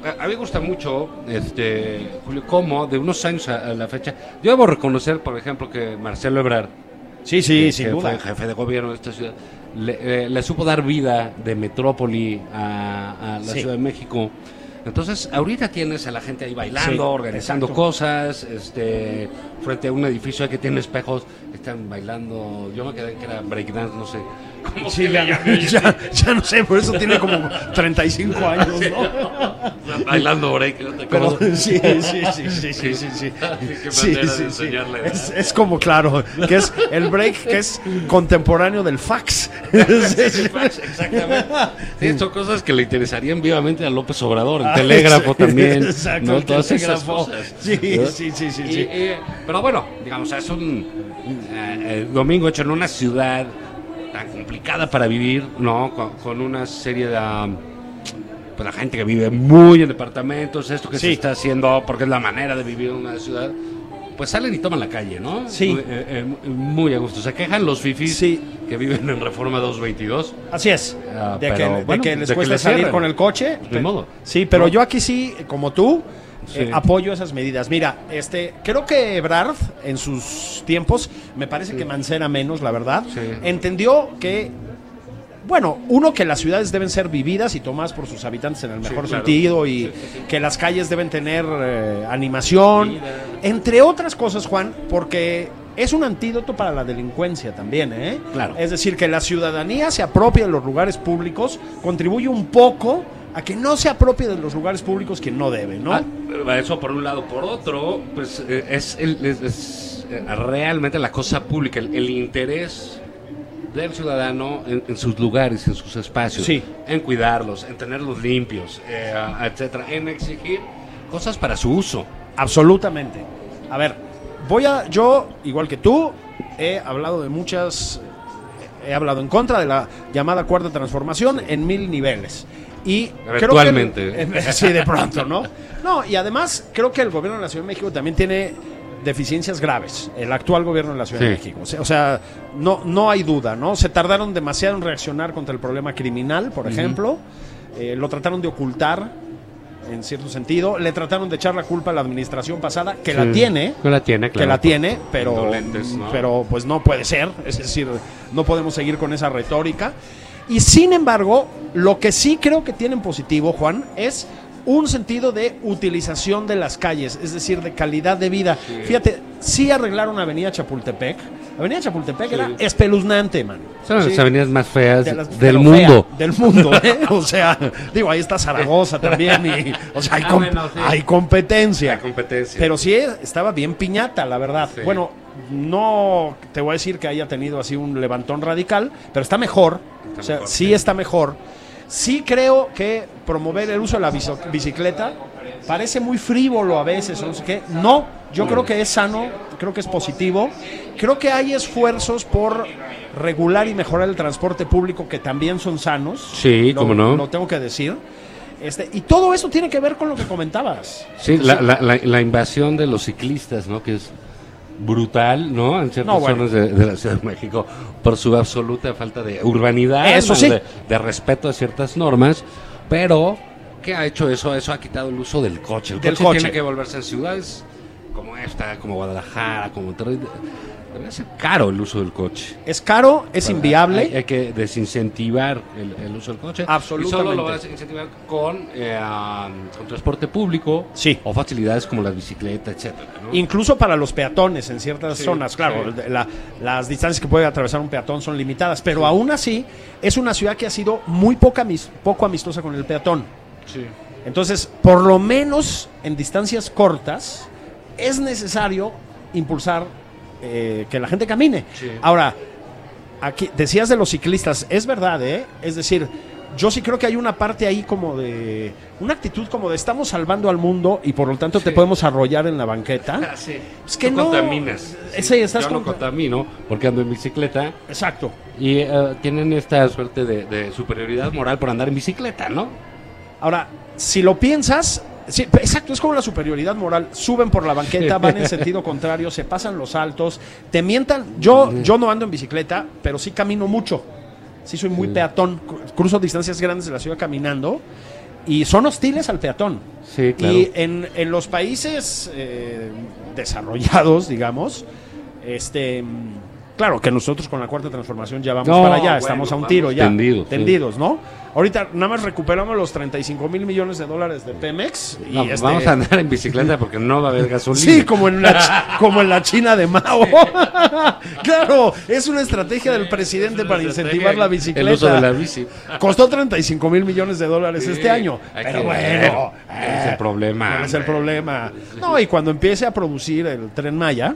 A a mí me gusta mucho, este, Julio, cómo de unos años a, a la fecha... Yo debo reconocer, por ejemplo, que Marcelo Ebrard, Sí, sí, que, sin que duda. fue jefe de gobierno de esta ciudad, le, eh, le supo dar vida de metrópoli a, a la Sí. Ciudad de México. Entonces, ahorita tienes a la gente ahí bailando, Sí, organizando exacto. cosas, este, frente a un edificio que tiene espejos, están bailando. Yo me quedé que era breakdance, no sé. ¿Cómo Sí, le [LAUGHS] ya, ya no sé, por eso tiene como 35 [LAUGHS] años, ¿no? [LAUGHS] bailando break. ¿no te Pero [LAUGHS] sí, sí, sí, sí, sí, sí, sí. [LAUGHS] Sí, sí, sí. Es, es como claro, que es el break que es contemporáneo del fax. Exactamente. Sí, son cosas que le interesarían vivamente a López Obrador, el telégrafo también, Ah, Exacto, ¿no? Todas esas cosas. Sí, ¿no? sí, sí, sí, Y, sí. eh, pero bueno, digamos, es un eh, eh, domingo hecho en una ciudad tan complicada para vivir, ¿no? Con, con una serie de... um, pues la gente que vive muy en departamentos, esto que se está haciendo porque es la manera de vivir en una ciudad, pues salen y toman la calle, ¿no? Sí. Muy, eh, eh, muy a gusto. Se quejan los fifis Sí. que viven en Reforma 222. Así es. Ah, de, pero, que, de les de que salir cierren. con el coche. Pues, ni modo. Sí, pero ¿No? yo aquí sí, como tú, eh, apoyo esas medidas. Mira, este, creo que Ebrard en sus tiempos, me parece que Mancera menos, la verdad, Sí. entendió que bueno, uno que las ciudades deben ser vividas y tomadas por sus habitantes en el mejor claro. sentido y Sí, sí, sí. que las calles deben tener eh, animación, entre otras cosas, Juan, porque es un antídoto para la delincuencia también, ¿eh? Claro. Es decir, que la ciudadanía se apropie de los lugares públicos, contribuye un poco a que no se apropie de los lugares públicos quien no debe, ¿no? Ah, eso por un lado. Por otro, pues eh, es, el- es- es, eh, realmente la cosa pública, el, el interés del ciudadano en, en sus lugares, en sus espacios, Sí. en cuidarlos, en tenerlos limpios, eh, etcétera, en exigir cosas para su uso. Absolutamente. A ver, voy a, yo, igual que tú, he hablado de muchas, he hablado en contra de la llamada cuarta transformación en mil niveles. Y creo que Eventualmente. [LAUGHS] sí, de pronto, ¿no? No, y además creo que el gobierno de la Ciudad de México también tiene deficiencias graves, el actual gobierno de la Ciudad de. México. O sea, no, no hay duda, ¿no? Se tardaron demasiado en reaccionar contra el problema criminal, por ejemplo. Eh, lo trataron de ocultar, en cierto sentido. Le trataron de echar la culpa a la administración pasada, que la tiene. Que la tiene, que claro. la tiene, pero, pero pues no puede ser, es decir, no podemos seguir con esa retórica. Y sin embargo, lo que sí creo que tienen positivo, Juan, es un sentido de utilización de las calles, es decir, de calidad de vida. Fíjate, sí arreglaron Avenida Chapultepec. Avenida Chapultepec Sí. era espeluznante, man. Son las avenidas más feas De las- del mundo. fea, del mundo, ¿eh? [LAUGHS] O sea, digo, ahí está Zaragoza también. Y, o sea, hay, Ah, com- bueno, sí. hay competencia. La competencia. Pero sí estaba bien piñata, la verdad. Sí. Bueno, no te voy a decir que haya tenido así un levantón radical, pero está mejor. Está o sea, mejor, sí sí. está mejor. Sí creo que promover el uso de la bici- bicicleta parece muy frívolo a veces, o no sé qué. No, yo creo que es sano, creo que es positivo. Creo que hay esfuerzos por regular y mejorar el transporte público que también son sanos. Sí, Lo- cómo no. Lo tengo que decir. Este, y todo eso tiene que ver con lo que comentabas. Sí, la, la, la, la invasión de los ciclistas, ¿no? Que es brutal, ¿no? En ciertas No, bueno. zonas de, de la Ciudad de México, por su absoluta falta de urbanidad, Eso ¿no? sí. de, de respeto a ciertas normas, pero ¿qué ha hecho eso? Eso ha quitado el uso del coche. El Del coche, coche. tiene que volverse en ciudades como esta, como Guadalajara, como Monterrey. Debería ser caro el uso del coche. Es caro, es inviable. Hay, hay que desincentivar el, el uso del coche. Absolutamente. Y solo lo vas a incentivar con, eh, con transporte público Sí. o facilidades como las bicicletas, etcétera. ¿no? Incluso para los peatones en ciertas Sí, zonas, claro, sí. la- las distancias que puede atravesar un peatón son limitadas, pero aún así es una ciudad que ha sido muy poca, poco amistosa con el peatón. Sí. Entonces, por lo menos en distancias cortas, es necesario impulsar eh, que la gente camine. Sí. Ahora, aquí decías de los ciclistas, es verdad, ¿eh? Es decir, yo sí creo que hay una parte ahí como de. Una actitud como de estamos salvando al mundo y por lo tanto te Sí. podemos arrollar en la banqueta. [LAUGHS] Sí. Es que Tú no- contaminas. Eh, sí, estás Yo no con- contamino porque ando en bicicleta Exacto. y eh, tienen esta suerte de, de superioridad moral por andar en bicicleta, ¿no? Ahora, si lo piensas, sí, exacto, es como la superioridad moral. Suben por la banqueta, van en [LAUGHS] sentido contrario, se pasan los altos, te mientan. Yo, yo no ando en bicicleta, pero sí camino mucho. Sí, soy muy peatón. cru- Cruzo distancias grandes de la ciudad caminando y son hostiles al peatón. Sí, claro. Y en, en los países eh, desarrollados, digamos, este. Claro que nosotros con la cuarta transformación ya vamos No, para allá, bueno, estamos a un tiro ya. tendidos, sí. tendidos, ¿no? Ahorita nada más recuperamos los 35 mil millones de dólares de Pemex. Y No, este- Vamos a andar en bicicleta porque no va a haber gasolina. Sí, como en, la, como en la China de Mao. [LAUGHS] claro, es una estrategia del presidente para incentivar la bicicleta. El uso de la bici. Costó 35 mil millones de dólares este año. Pero bueno. ¿Cuál es el eh, problema, ¿Cuál es el problema? No, y cuando empiece a producir el tren Maya,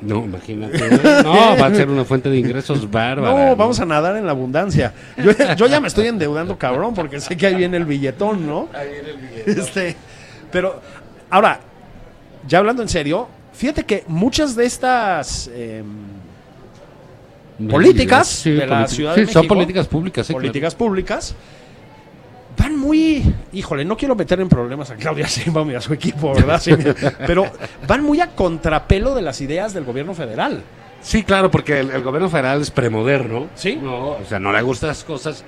No, imagínate. No, va a ser una fuente de ingresos [LAUGHS] bárbara. no, vamos a nadar en la abundancia. Yo, yo ya me estoy endeudando, cabrón, porque sé que ahí viene el billetón, ¿no? Este, pero, ahora, ya hablando en serio, fíjate que muchas de estas em, políticas Sí, de la. Ciudad Sí, de son políticas públicas, sí, políticas públicas, van muy, híjole, no quiero meter en problemas a Claudia Sheinbaum y a su equipo, ¿verdad? Sí, pero van muy a contrapelo de las ideas del gobierno federal. Sí, claro, porque el, el gobierno federal es premoderno. Sí. No, o sea, no le gustan las cosas.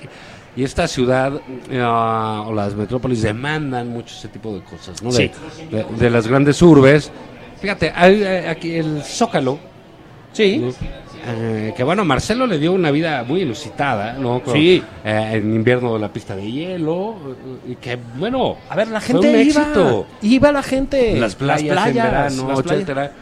Y esta ciudad eh, o las metrópolis demandan mucho ese tipo de cosas, ¿no? De, Sí. de- de las grandes urbes. Fíjate, hay, hay aquí el Zócalo. Sí. ¿no? Eh, que bueno, Marcelo le dio una vida muy inusitada, ¿no? Con, Sí. eh, en invierno la pista de hielo. Y que bueno. A ver, la fue gente un iba, éxito. iba la gente. Las playas, en verano, las playas. etcétera.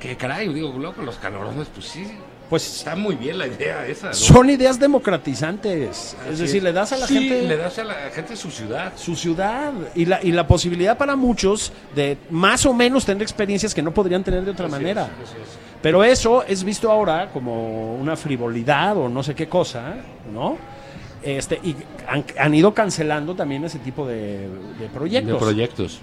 Que caray, digo, luego con los calorones, pues sí. Pues Está muy bien la idea esa, ¿no? son ideas democratizantes. Es decir, le das a la Sí, gente le das a la gente su ciudad. su ciudad y la, y la posibilidad para muchos de más o menos tener experiencias que no podrían tener de otra manera. Pero eso es visto ahora como una frivolidad o no sé qué cosa, ¿no? Este, y han, han ido cancelando también ese tipo de, de proyectos. De proyectos.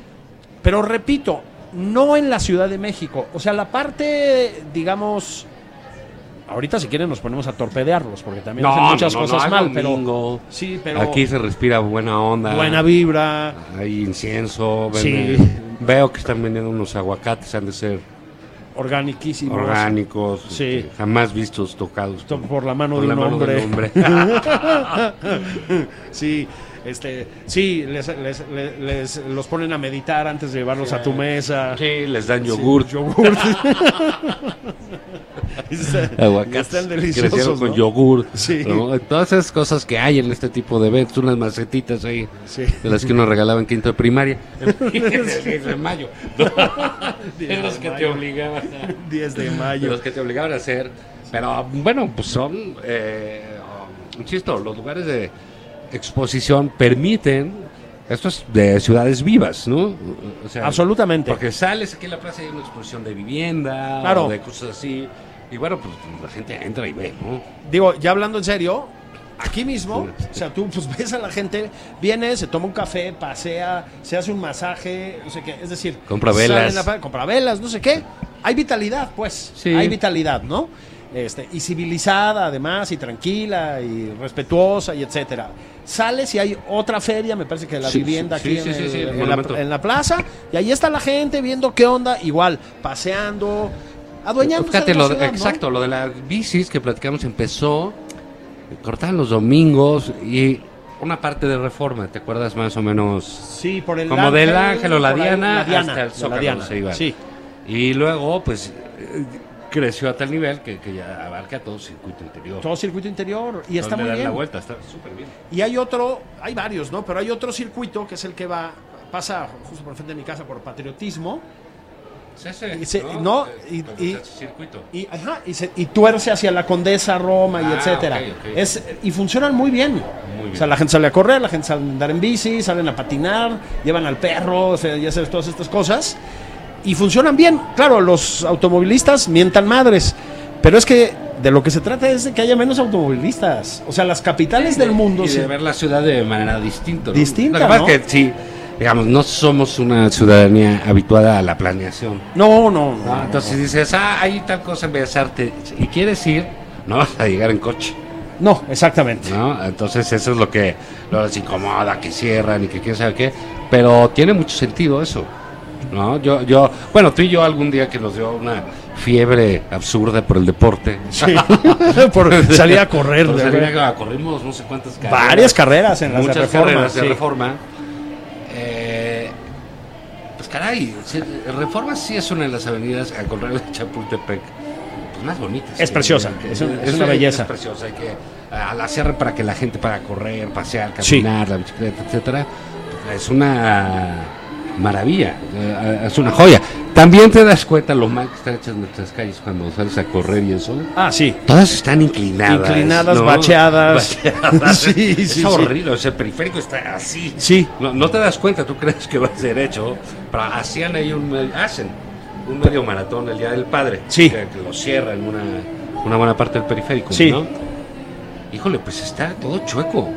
Pero repito, no en la Ciudad de México. O sea, la parte, digamos. Ahorita, si quieren, nos ponemos a torpedearlos, porque también hacen muchas cosas es mal. domingo. Pero, sí, pero. Aquí se respira buena onda. buena vibra. Hay incienso. Sí. Veo que están vendiendo unos aguacates, han de ser Organiquísimos. orgánicos, Sí. este, jamás vistos, tocados To- por la mano por de la un mano hombre. del hombre. [LAUGHS] sí, este, sí, les, les- les- les- los ponen a meditar antes de llevarlos a tu mesa. sí, les dan yogur. Sí, yogur. [LAUGHS] [LAUGHS] Aguacates [LAUGHS] Están crecieron deliciosos. con ¿no? yogur. Sí. ¿no? Todas esas cosas que hay en este tipo de eventos, unas macetitas ahí, Sí. de las que uno regalaba en quinto de primaria. [LAUGHS] El 10 de mayo. [LAUGHS] de los que te obligaban a, 10 de de mayo. los que te obligaban a hacer. Pero bueno, pues son, eh, insisto, los lugares de exposición permiten, esto es de ciudades vivas, ¿no? O sea, Absolutamente. porque sales aquí en la plaza y hay una exposición de vivienda, Claro. o de cosas así. Y bueno, pues la gente entra y ve, ¿no? Digo, ya hablando en serio, aquí mismo, o sea, tú pues [LAUGHS] ves a la gente, viene, se toma un café, pasea, se hace un masaje, no sé qué, es decir, Compra velas. la compra velas, no sé qué. Hay vitalidad, pues. Sí. Hay vitalidad, ¿no? Este, y civilizada además, y tranquila, y respetuosa, y etcétera. Sales y hay otra feria, me parece que la Sí, vivienda sí, aquí sí, en, sí, el- sí, el en la, monumento. en la plaza, y ahí está la gente viendo qué onda, igual, paseando, adueñándose Fíjate, de la lo ciudad, ¿no? exacto, lo de las bicis que platicamos empezó, cortaban los domingos y una parte de reforma, ¿te acuerdas más o menos? Sí, por el Como del Ángel o la Diana, la Diana, hasta el la Zócalo Diana, se iba. Sí. Y luego, pues, eh, creció a tal nivel que, que ya abarca todo circuito interior. Todo circuito interior y está muy bien. la vuelta, está súper bien. Y hay otro, hay varios, ¿no? Pero hay otro circuito que es el que va, pasa justo por frente de mi casa por patriotismo Y se- no, Eh, y- y- ajá, y, se- y tuerce hacia la Condesa, Roma y Ah, etcétera. Es, y funcionan muy bien. Muy O sea, la gente sale a correr, la gente sale a andar en bici, salen a patinar, llevan al perro, o sea, ya sabes, todas estas cosas. Y funcionan bien. Claro, los automovilistas mientan madres. Pero es que de lo que se trata es de que haya menos automovilistas. O sea, las capitales del mundo. Y de se- ver la ciudad de manera distinta. ¿no? Distinta, ¿no? es que sí, digamos, no somos una ciudadanía habituada a la planeación. No, no, no. ¿no? Entonces dices, ah, hay tal cosa en Bellas Artes y quieres ir, no [LAUGHS] vas a llegar en coche. No, exactamente. ¿no? Entonces eso es lo que lo les incomoda, que cierran y que quién sabe qué. Pero tiene mucho sentido eso. ¿no? Yo, yo, bueno, tú y yo algún día que nos dio una fiebre absurda por el deporte. Sí. [LAUGHS] Por [LAUGHS] salir a correr. Por de salir a- corrimos no sé cuántas carreras. Varias carreras en las de Muchas reforma. carreras de reforma. Eh, pues caray, sí, reforma sí es una de las avenidas a correr de Chapultepec pues, más bonitas. Es que- preciosa, que- es un- es una belleza. Es preciosa, hay que a la cierre para que la gente pueda correr, pasear, Sí. caminar, la bicicleta, etcétera. Es una maravilla, eh, es una joya. También te das cuenta lo mal que están hechas nuestras calles cuando sales a correr y eso. Ah, sí. Todas están inclinadas. Inclinadas, ¿no? bacheadas. Bacheadas. [LAUGHS] Sí, es sí, horrible. O sea, el periférico está así. Sí. No, no te das cuenta, tú crees que va a ser hecho. Pero hacían ahí un medio, hacen un medio maratón el Día del Padre. Sí. Que, que lo cierran una, una buena parte del periférico. Sí. ¿no? Híjole, pues está todo chueco.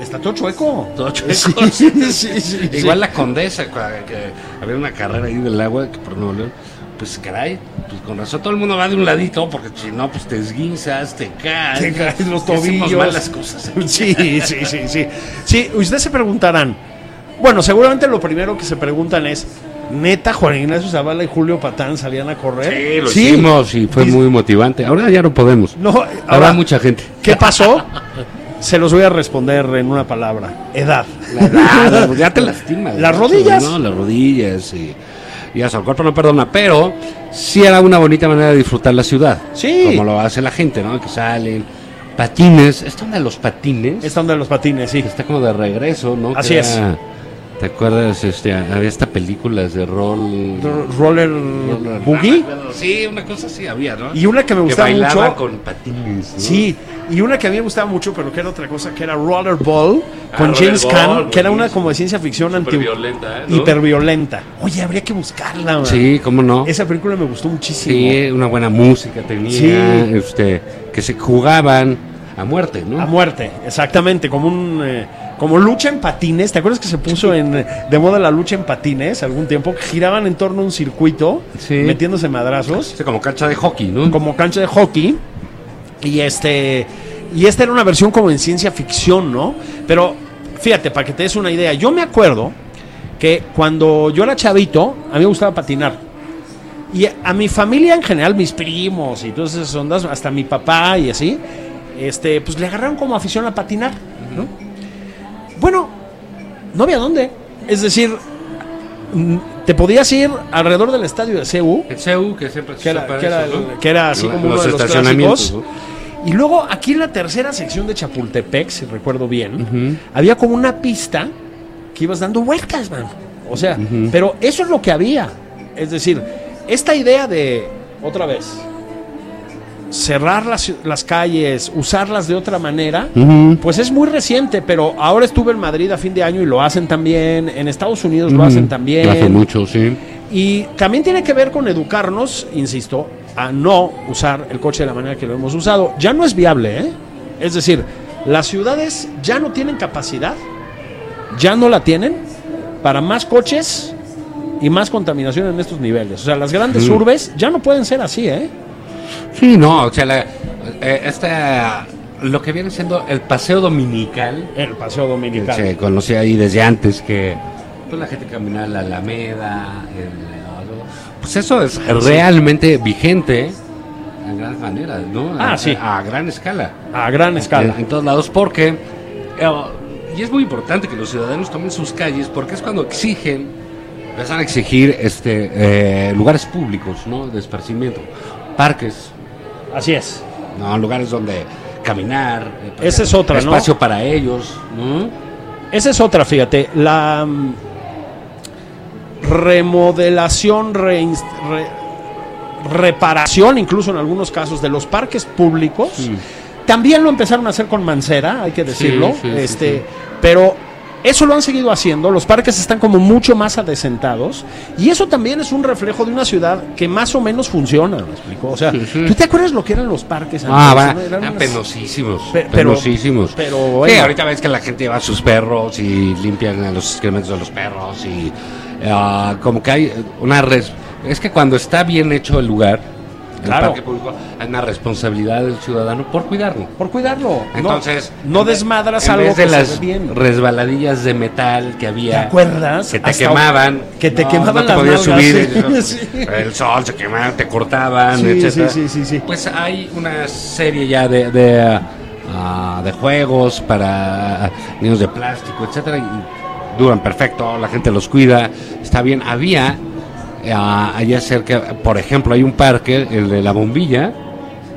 Está todo chueco. Todo [LAUGHS] chueco. Sí, sí, sí. Igual la condesa, que había una carrera ahí del agua que por Nuevo León. Pues caray, pues con razón todo el mundo va de un ladito, porque si no, pues te esguinzas, te caes. Te caes los tobillos. mal las cosas. [LAUGHS] Sí, sí, sí, sí. Sí, ustedes se preguntarán. Bueno, seguramente lo primero que se preguntan es, ¿neta Juan Ignacio Zavala y Julio Patán salían a correr? Sí, lo hicimos y fue muy motivante. Ahora ya no podemos. No, Ahora ahora, mucha gente. ¿qué pasó? [LAUGHS] Se los voy a responder en una palabra. Edad. La edad, [LAUGHS] pues ya te lastimas. Las rodillas. No, las rodillas y, y eso, el cuerpo no perdona, pero sí era una bonita manera de disfrutar la ciudad. Sí. Como lo hace la gente, ¿no? Que salen, patines. ¿Esta onda de los patines? Esta onda de los patines, sí. Está como de regreso, ¿no? Así Que es. era- ¿Te acuerdas? Este, había esta películas de rol. Roller roller- Boogie. Sí, una cosa así había, ¿no? Y una que me gustaba bailaba mucho. con patines. ¿no? Sí, y una que a mí me gustaba mucho, pero que era otra cosa, que era Rollerball, Ah, con James Caan, que era una como de ciencia ficción anti Superviolenta, ¿eh? ¿no? hiperviolenta. Oye, habría que buscarla. man. Sí, ¿cómo no? Esa película me gustó muchísimo. Sí, una buena música tenía, Sí. este, que se jugaban a muerte, ¿no? A muerte, exactamente, como un eh, como lucha en patines. ¿Te acuerdas que se puso en de moda la lucha en patines algún tiempo? Que giraban en torno a un circuito, Sí. metiéndose madrazos, Sí, como cancha de hockey, ¿no? como cancha de hockey. Y este y esta era una versión como en ciencia ficción, ¿no? Pero fíjate, para que te des una idea, yo me acuerdo que cuando yo era chavito, a mí me gustaba patinar. Y a mi familia en general, mis primos y todas esas ondas, hasta mi papá y así, este, pues le agarraron como afición a patinar, ¿no? Bueno, no había dónde. Es decir, mm, te podías ir alrededor del estadio de CEU, El CEU, que siempre que era, que era- eso, ¿no? que era así como uno los de los estacionamientos, clásicos. Y luego aquí en la tercera sección de Chapultepec, si recuerdo bien, había como una pista que ibas dando vueltas, man. O sea, pero eso es lo que había. Es decir, esta idea de, otra vez, cerrar las, las calles, usarlas de otra manera, pues es muy reciente, pero ahora estuve en Madrid a fin de año y lo hacen también, en Estados Unidos lo hacen también. Hace mucho, sí. Y también tiene que ver con educarnos, insisto, a no usar el coche de la manera que lo hemos usado. Ya no es viable, ¿eh? Es decir, las ciudades ya no tienen capacidad, ya no la tienen para más coches y más contaminación en estos niveles. O sea, las grandes urbes ya no pueden ser así, ¿eh? Sí, no, o sea, la, eh, esta, lo que viene siendo el paseo dominical, El paseo que dominical. se conocía ahí desde antes, que pues, la gente caminaba la Alameda, el- pues eso es realmente vigente en gran manera, ¿no? Ah, a, sí. A, gran escala. A gran escala. En, en todos lados, porque, eh, y es muy importante que los ciudadanos tomen sus calles, porque es cuando exigen, empiezan a exigir este, eh, lugares públicos, ¿no? De esparcimiento, parques, Así es. ¿no? Lugares donde caminar. eh, Esa es otra, ¿no? Espacio para ellos, ¿no? Esa es otra, fíjate. La mm, remodelación, re- reparación, incluso en algunos casos, de los parques públicos. También lo empezaron a hacer con Mancera, hay que decirlo. sí, sí, este. Pero eso lo han seguido haciendo. Los parques están como mucho más adecentados. Y eso también es un reflejo de una ciudad que más o menos funciona. ¿me explico? O sea, Sí, sí. ¿tú te acuerdas lo que eran los parques Ah, antes? va, ¿no? Eran penosísimos, Pe- pero- penosísimos. pero Sí, bueno. ahorita ves que la gente lleva a sus perros y limpian a los excrementos de los perros y ah, como que hay una... res- es que cuando está bien hecho el lugar, el Claro. parque público, hay una responsabilidad del ciudadano por cuidarlo. Por cuidarlo. Entonces, no, desmadras en algo vez de que se las ve bien. resbaladillas de metal que ¿Te había. acuerdas? Que te Hasta- quemaban. Que te No, quemaban no te las podías nalgas, subir. sí. El sol se quemaba, te cortaban, Sí, etcétera. sí. Pues hay una serie ya de, de, ah, de juegos para niños de plástico, etcétera. Y duran perfecto, la gente los cuida, está bien. Había allá cerca, por ejemplo, hay un parque, el de la bombilla.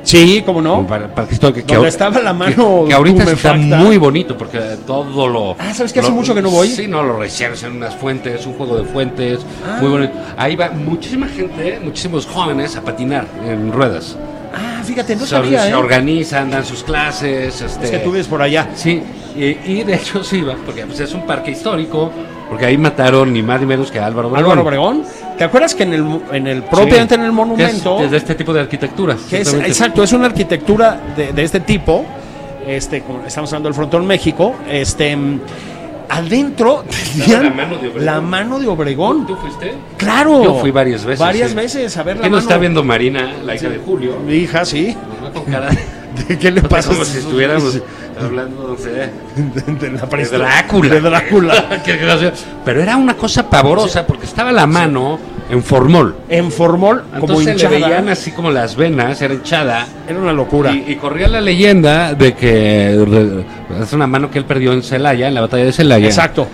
Sí, cómo no. Un par- parque histórico que, Donde estaba la que- mano que, ahorita está muy bonito porque todo lo Ah, ¿sabes qué? Hace lo- mucho que no voy. sí no lo rellenas en unas fuentes un juego de fuentes Ah. muy bonito ahí va muchísima gente muchísimos jóvenes a patinar en ruedas Ah, fíjate, no se, sabía, se ¿eh? organizan dan sus clases este Es que tú vives por allá. sí y, y de hecho sí va porque pues, es un parque histórico porque ahí mataron ni más ni menos que a Álvaro Obregón Álvaro Obregón. ¿Te acuerdas que en el, en el propiamente Sí. en el monumento, es, es de este tipo de arquitectura que es, exactamente. exacto, es una arquitectura de, de este tipo, este, como estamos hablando del frontón México, este, adentro tenían la mano de Obregón. la mano de Obregón. ¿Tú fuiste? Claro. Yo fui varias veces. Varias sí. veces a ver la ¿Qué nos mano. está viendo Marina, la hija de Julio? Mi hija, sí. Con cara ¿De [LAUGHS] qué le pasa? como si estuviéramos hablando, no sé, de, de la de. Drácula. De Drácula. [LAUGHS] Pero era una cosa pavorosa porque estaba la mano en formol. En formol, como Entonces le hinchada. veían así como las venas, era hinchada. Era una locura. Y, y corría la leyenda de que es una mano que él perdió en Celaya, en la batalla de Celaya. Exacto.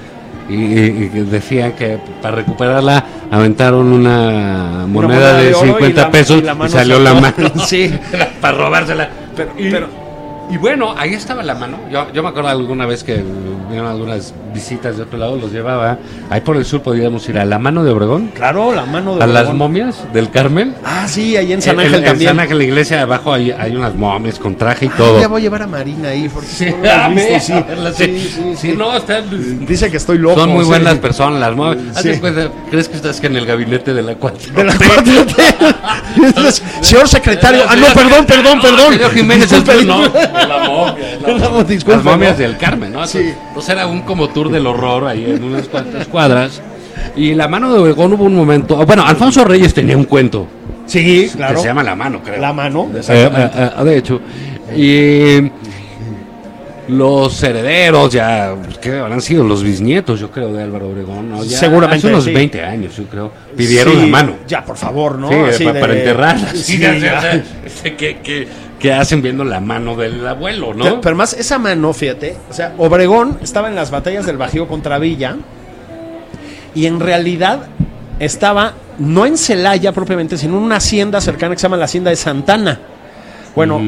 Y, y- y decían que para recuperarla aventaron una moneda, moneda de, de oro y 50 la- pesos y y, la mano salió la mano. [LAUGHS] Sí. para robársela. Pero- pero- y bueno, ahí estaba la mano. Yo, yo me acuerdo alguna vez que vieron algunas visitas de otro lado, los llevaba. Ahí por el sur podíamos ir a la mano de Obregón, Claro, la mano de a las momias del Carmel. Ah, sí, ahí en San En- Ángel en, en también. San Ángel, la iglesia de abajo, hay, hay unas momias con traje y Ah, todo. ya voy a llevar a Marina ahí porque Sí, no [LAUGHS] sí. sí. Sí, sí, Sí, sí. no, están, Dice que estoy loco. son muy sí. buenas personas las momias. Sí. Hazte cuenta, ¿Crees que estás que en el gabinete de la 4? De la [LAUGHS] 4T. [LAUGHS] Señor secretario. Ah, no, perdón, perdón, perdón. Señor Jiménez, es Disculpe. La momia. No, [LAUGHS] disculpe, Las momias ¿no? del Carmen, ¿no? Sí. Entonces era un como tour del horror ahí en unas cuantas cuadras. Y la mano de Obregón hubo un momento. Bueno, Alfonso Reyes tenía un cuento Sí, claro. que se llama La Mano, creo. La mano, Eh, eh, eh, de hecho. Y los herederos, ya, pues, ¿qué habrán sido? Los bisnietos, yo creo, de Álvaro Obregón, ¿no? Ya Seguramente, Hace unos sí. 20 años, yo creo. Pidieron Sí, la mano. Ya, por favor, ¿no? Sí, Así pa- de- para enterrarla. Sí, Sí, ya, ya. o sea, este, que, que, que hacen viendo la mano del abuelo, ¿no? Pero, pero más esa mano, fíjate, o sea, Obregón estaba en las batallas del Bajío contra Villa y en realidad estaba no en Celaya propiamente, sino en una hacienda cercana que se llama la hacienda de Santana. Bueno,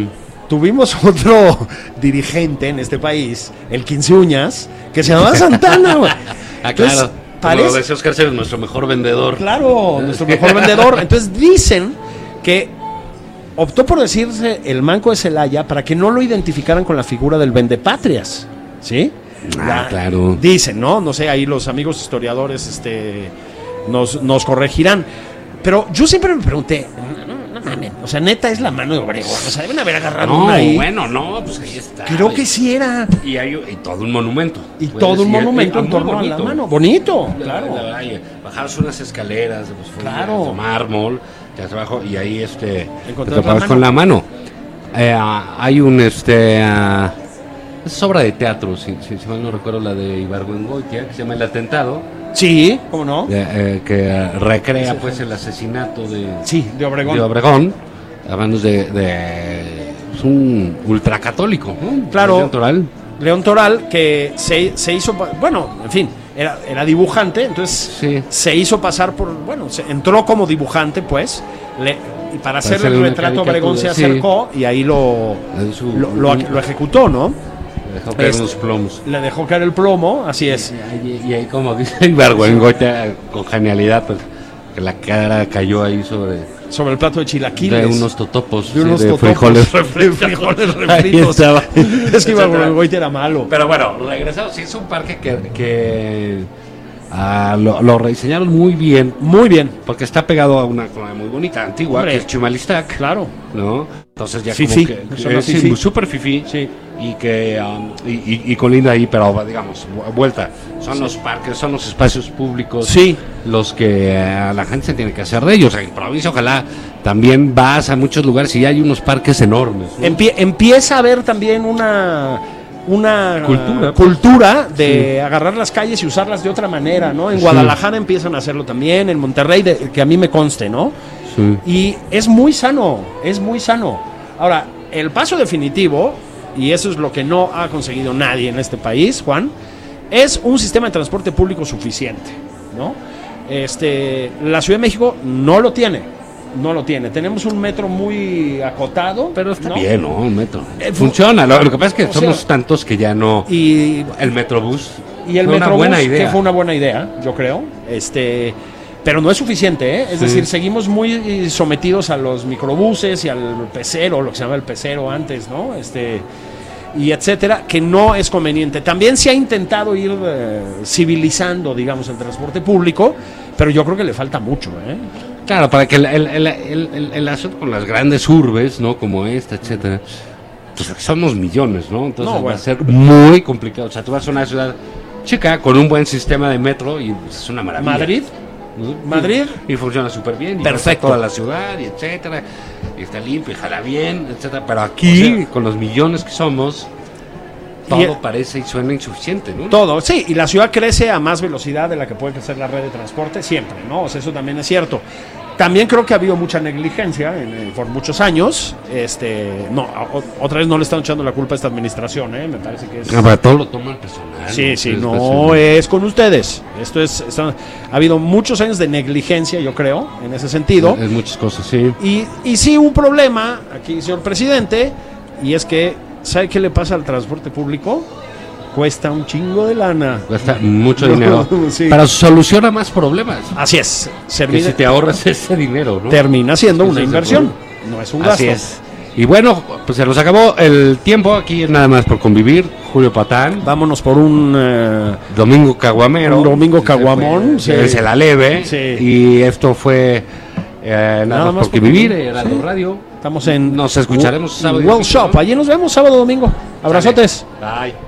tuvimos [LAUGHS] otro dirigente en este país, el Quince Uñas, que se llamaba Santana, güey. [LAUGHS] ah, claro. Parece- lo decía Oscar nuestro mejor vendedor. Claro, nuestro mejor vendedor. Entonces dicen que optó por decirse el manco de Celaya para que no lo identificaran con la figura del vendepatrias. ¿Sí? Ah, claro. Dicen, ¿no? No sé, ahí los amigos historiadores este, nos, nos corregirán. Pero yo siempre me pregunté, no, no, no o sea, neta es la mano de Obregón. O sea, deben haber agarrado No, una ahí. bueno, no, pues ahí está. Creo que sí era. Y hay y todo un monumento. Y todo un monumento ah, en torno a la bonito. mano. Bonito, La- claro. la- ay, bajaros unas escaleras pues, Claro. de mármol, abajo, y ahí este, te topabas con la mano. Eh, ah, hay un, este, es obra de teatro, si, si- si mal no recuerdo, la de Ibargüengoitia, que se llama El Atentado, Sí, ¿cómo no? de, eh, que recrea pues el asesinato de, Sí, de Obregón. de Obregón, a manos de, de es un ultracatólico, ¿no? Claro. León Toral. León Toral, que se, se hizo, bueno, en fin, era, era dibujante, entonces Sí. se hizo pasar por, bueno, se entró como dibujante, pues, le- y para hacer el retrato Obregón se sí. acercó y ahí lo, su- lo, lo- lo ejecutó, ¿no? Dejó caer Este- plomos. Le dejó caer el plomo, así es. Y, y ahí, como dice [LAUGHS] con genialidad, pues, que la cara cayó ahí sobre Sobre el plato de chilaquiles. de unos totopos, de sí, unos de totopos, frijoles. [LAUGHS] refri- frijoles [LAUGHS] refritos. estaba. [LAUGHS] Es que Ibargüengoitia era malo. Pero bueno, regresamos. Sí, es un parque que, que ah, lo, lo rediseñaron muy bien, Muy bien, porque está pegado a una colonia muy bonita, antigua, Hombre. que es Chumalistac, claro. ¿no? Entonces ya Fifí, como que, zona eh, sí, súper fifí. Sí. Y que um, y, y- colinda ahí, pero digamos, vu- vuelta. Son los parques, son los espacios públicos Sí. los que eh, la gente se tiene que hacer de ellos. En provincia, ojalá también vas a muchos lugares y hay unos parques enormes. ¿no? Empie- empieza a haber también una una Cultura. uh, cultura de agarrar las calles y usarlas de otra manera, ¿no? En Sí. Guadalajara empiezan a hacerlo también, en Monterrey, de- que a mí me conste, ¿no? Sí. Y es muy sano, es muy sano. Ahora, el paso definitivo, y eso es lo que no ha conseguido nadie en este país, Juan, es un sistema de transporte público suficiente, ¿no? Este, la Ciudad de México no lo tiene, no lo tiene. Tenemos un metro muy acotado, Pero está ¿no? bien, ¿no? Un metro. Eh, fu- Funciona. Lo, lo que pasa es que o somos sea, tantos que ya no. Y El metrobús. y el fue una Metrobús, buena idea. que fue una buena idea, yo creo. Este, pero no es suficiente, ¿eh? Es Sí. decir, seguimos muy eh, sometidos a los microbuses y al pecero, lo que se llama el pecero antes, ¿no? Este y etcétera, que no es conveniente. También se ha intentado ir eh, civilizando, digamos, el transporte público, pero yo creo que le falta mucho, ¿eh? Claro, para que el, el, el, el- asunto con las grandes urbes, ¿no? Como esta, etcétera, pues somos millones, ¿no? Entonces No, va bueno. a ser muy complicado. O sea, tú vas a una ciudad chica con un buen sistema de metro y es una maravilla. Madrid. Madrid. Y, y funciona súper bien. Y Perfecto. toda la ciudad y etcétera. Y está limpio y jala bien, etcétera. Pero aquí, O sea- con los millones que somos, Y- todo parece y suena insuficiente, ¿no? Todo, sí, y la ciudad crece a más velocidad de la que puede crecer la red de transporte siempre, ¿no? O sea, eso también es cierto. También creo que ha habido mucha negligencia en- en- por muchos años. Este, no, o- otra vez no le están echando la culpa a esta administración, ¿eh? Me parece que es. Ah, para todo lo toman personal. Sí, sí, no es con ustedes. Esto es, esto- ha habido muchos años de negligencia, yo creo, en ese sentido. Muchas cosas, sí. Y, y sí, un problema aquí, señor presidente, y es que, ¿sabe qué le pasa al transporte público? Cuesta un chingo de lana. Cuesta mucho No, dinero. [LAUGHS] sí. Pero soluciona más problemas. Así es. Que servir- si te ahorras ese dinero, ¿no? termina siendo Sí, una inversión. No es un gasto. Así es. Y bueno, pues se nos acabó el tiempo aquí es nada más por convivir. Julio Patán, Vámonos por un. eh, Domingo Caguamero. Un domingo Se caguamón, fue- sí. Se, se la leve. Y esto fue eh, nada, más por vivir. Heraldo Sí. Radio. estamos en. Nos escucharemos sábado domingo, Shop. Allí nos vemos sábado domingo. Abrazotes. Bye.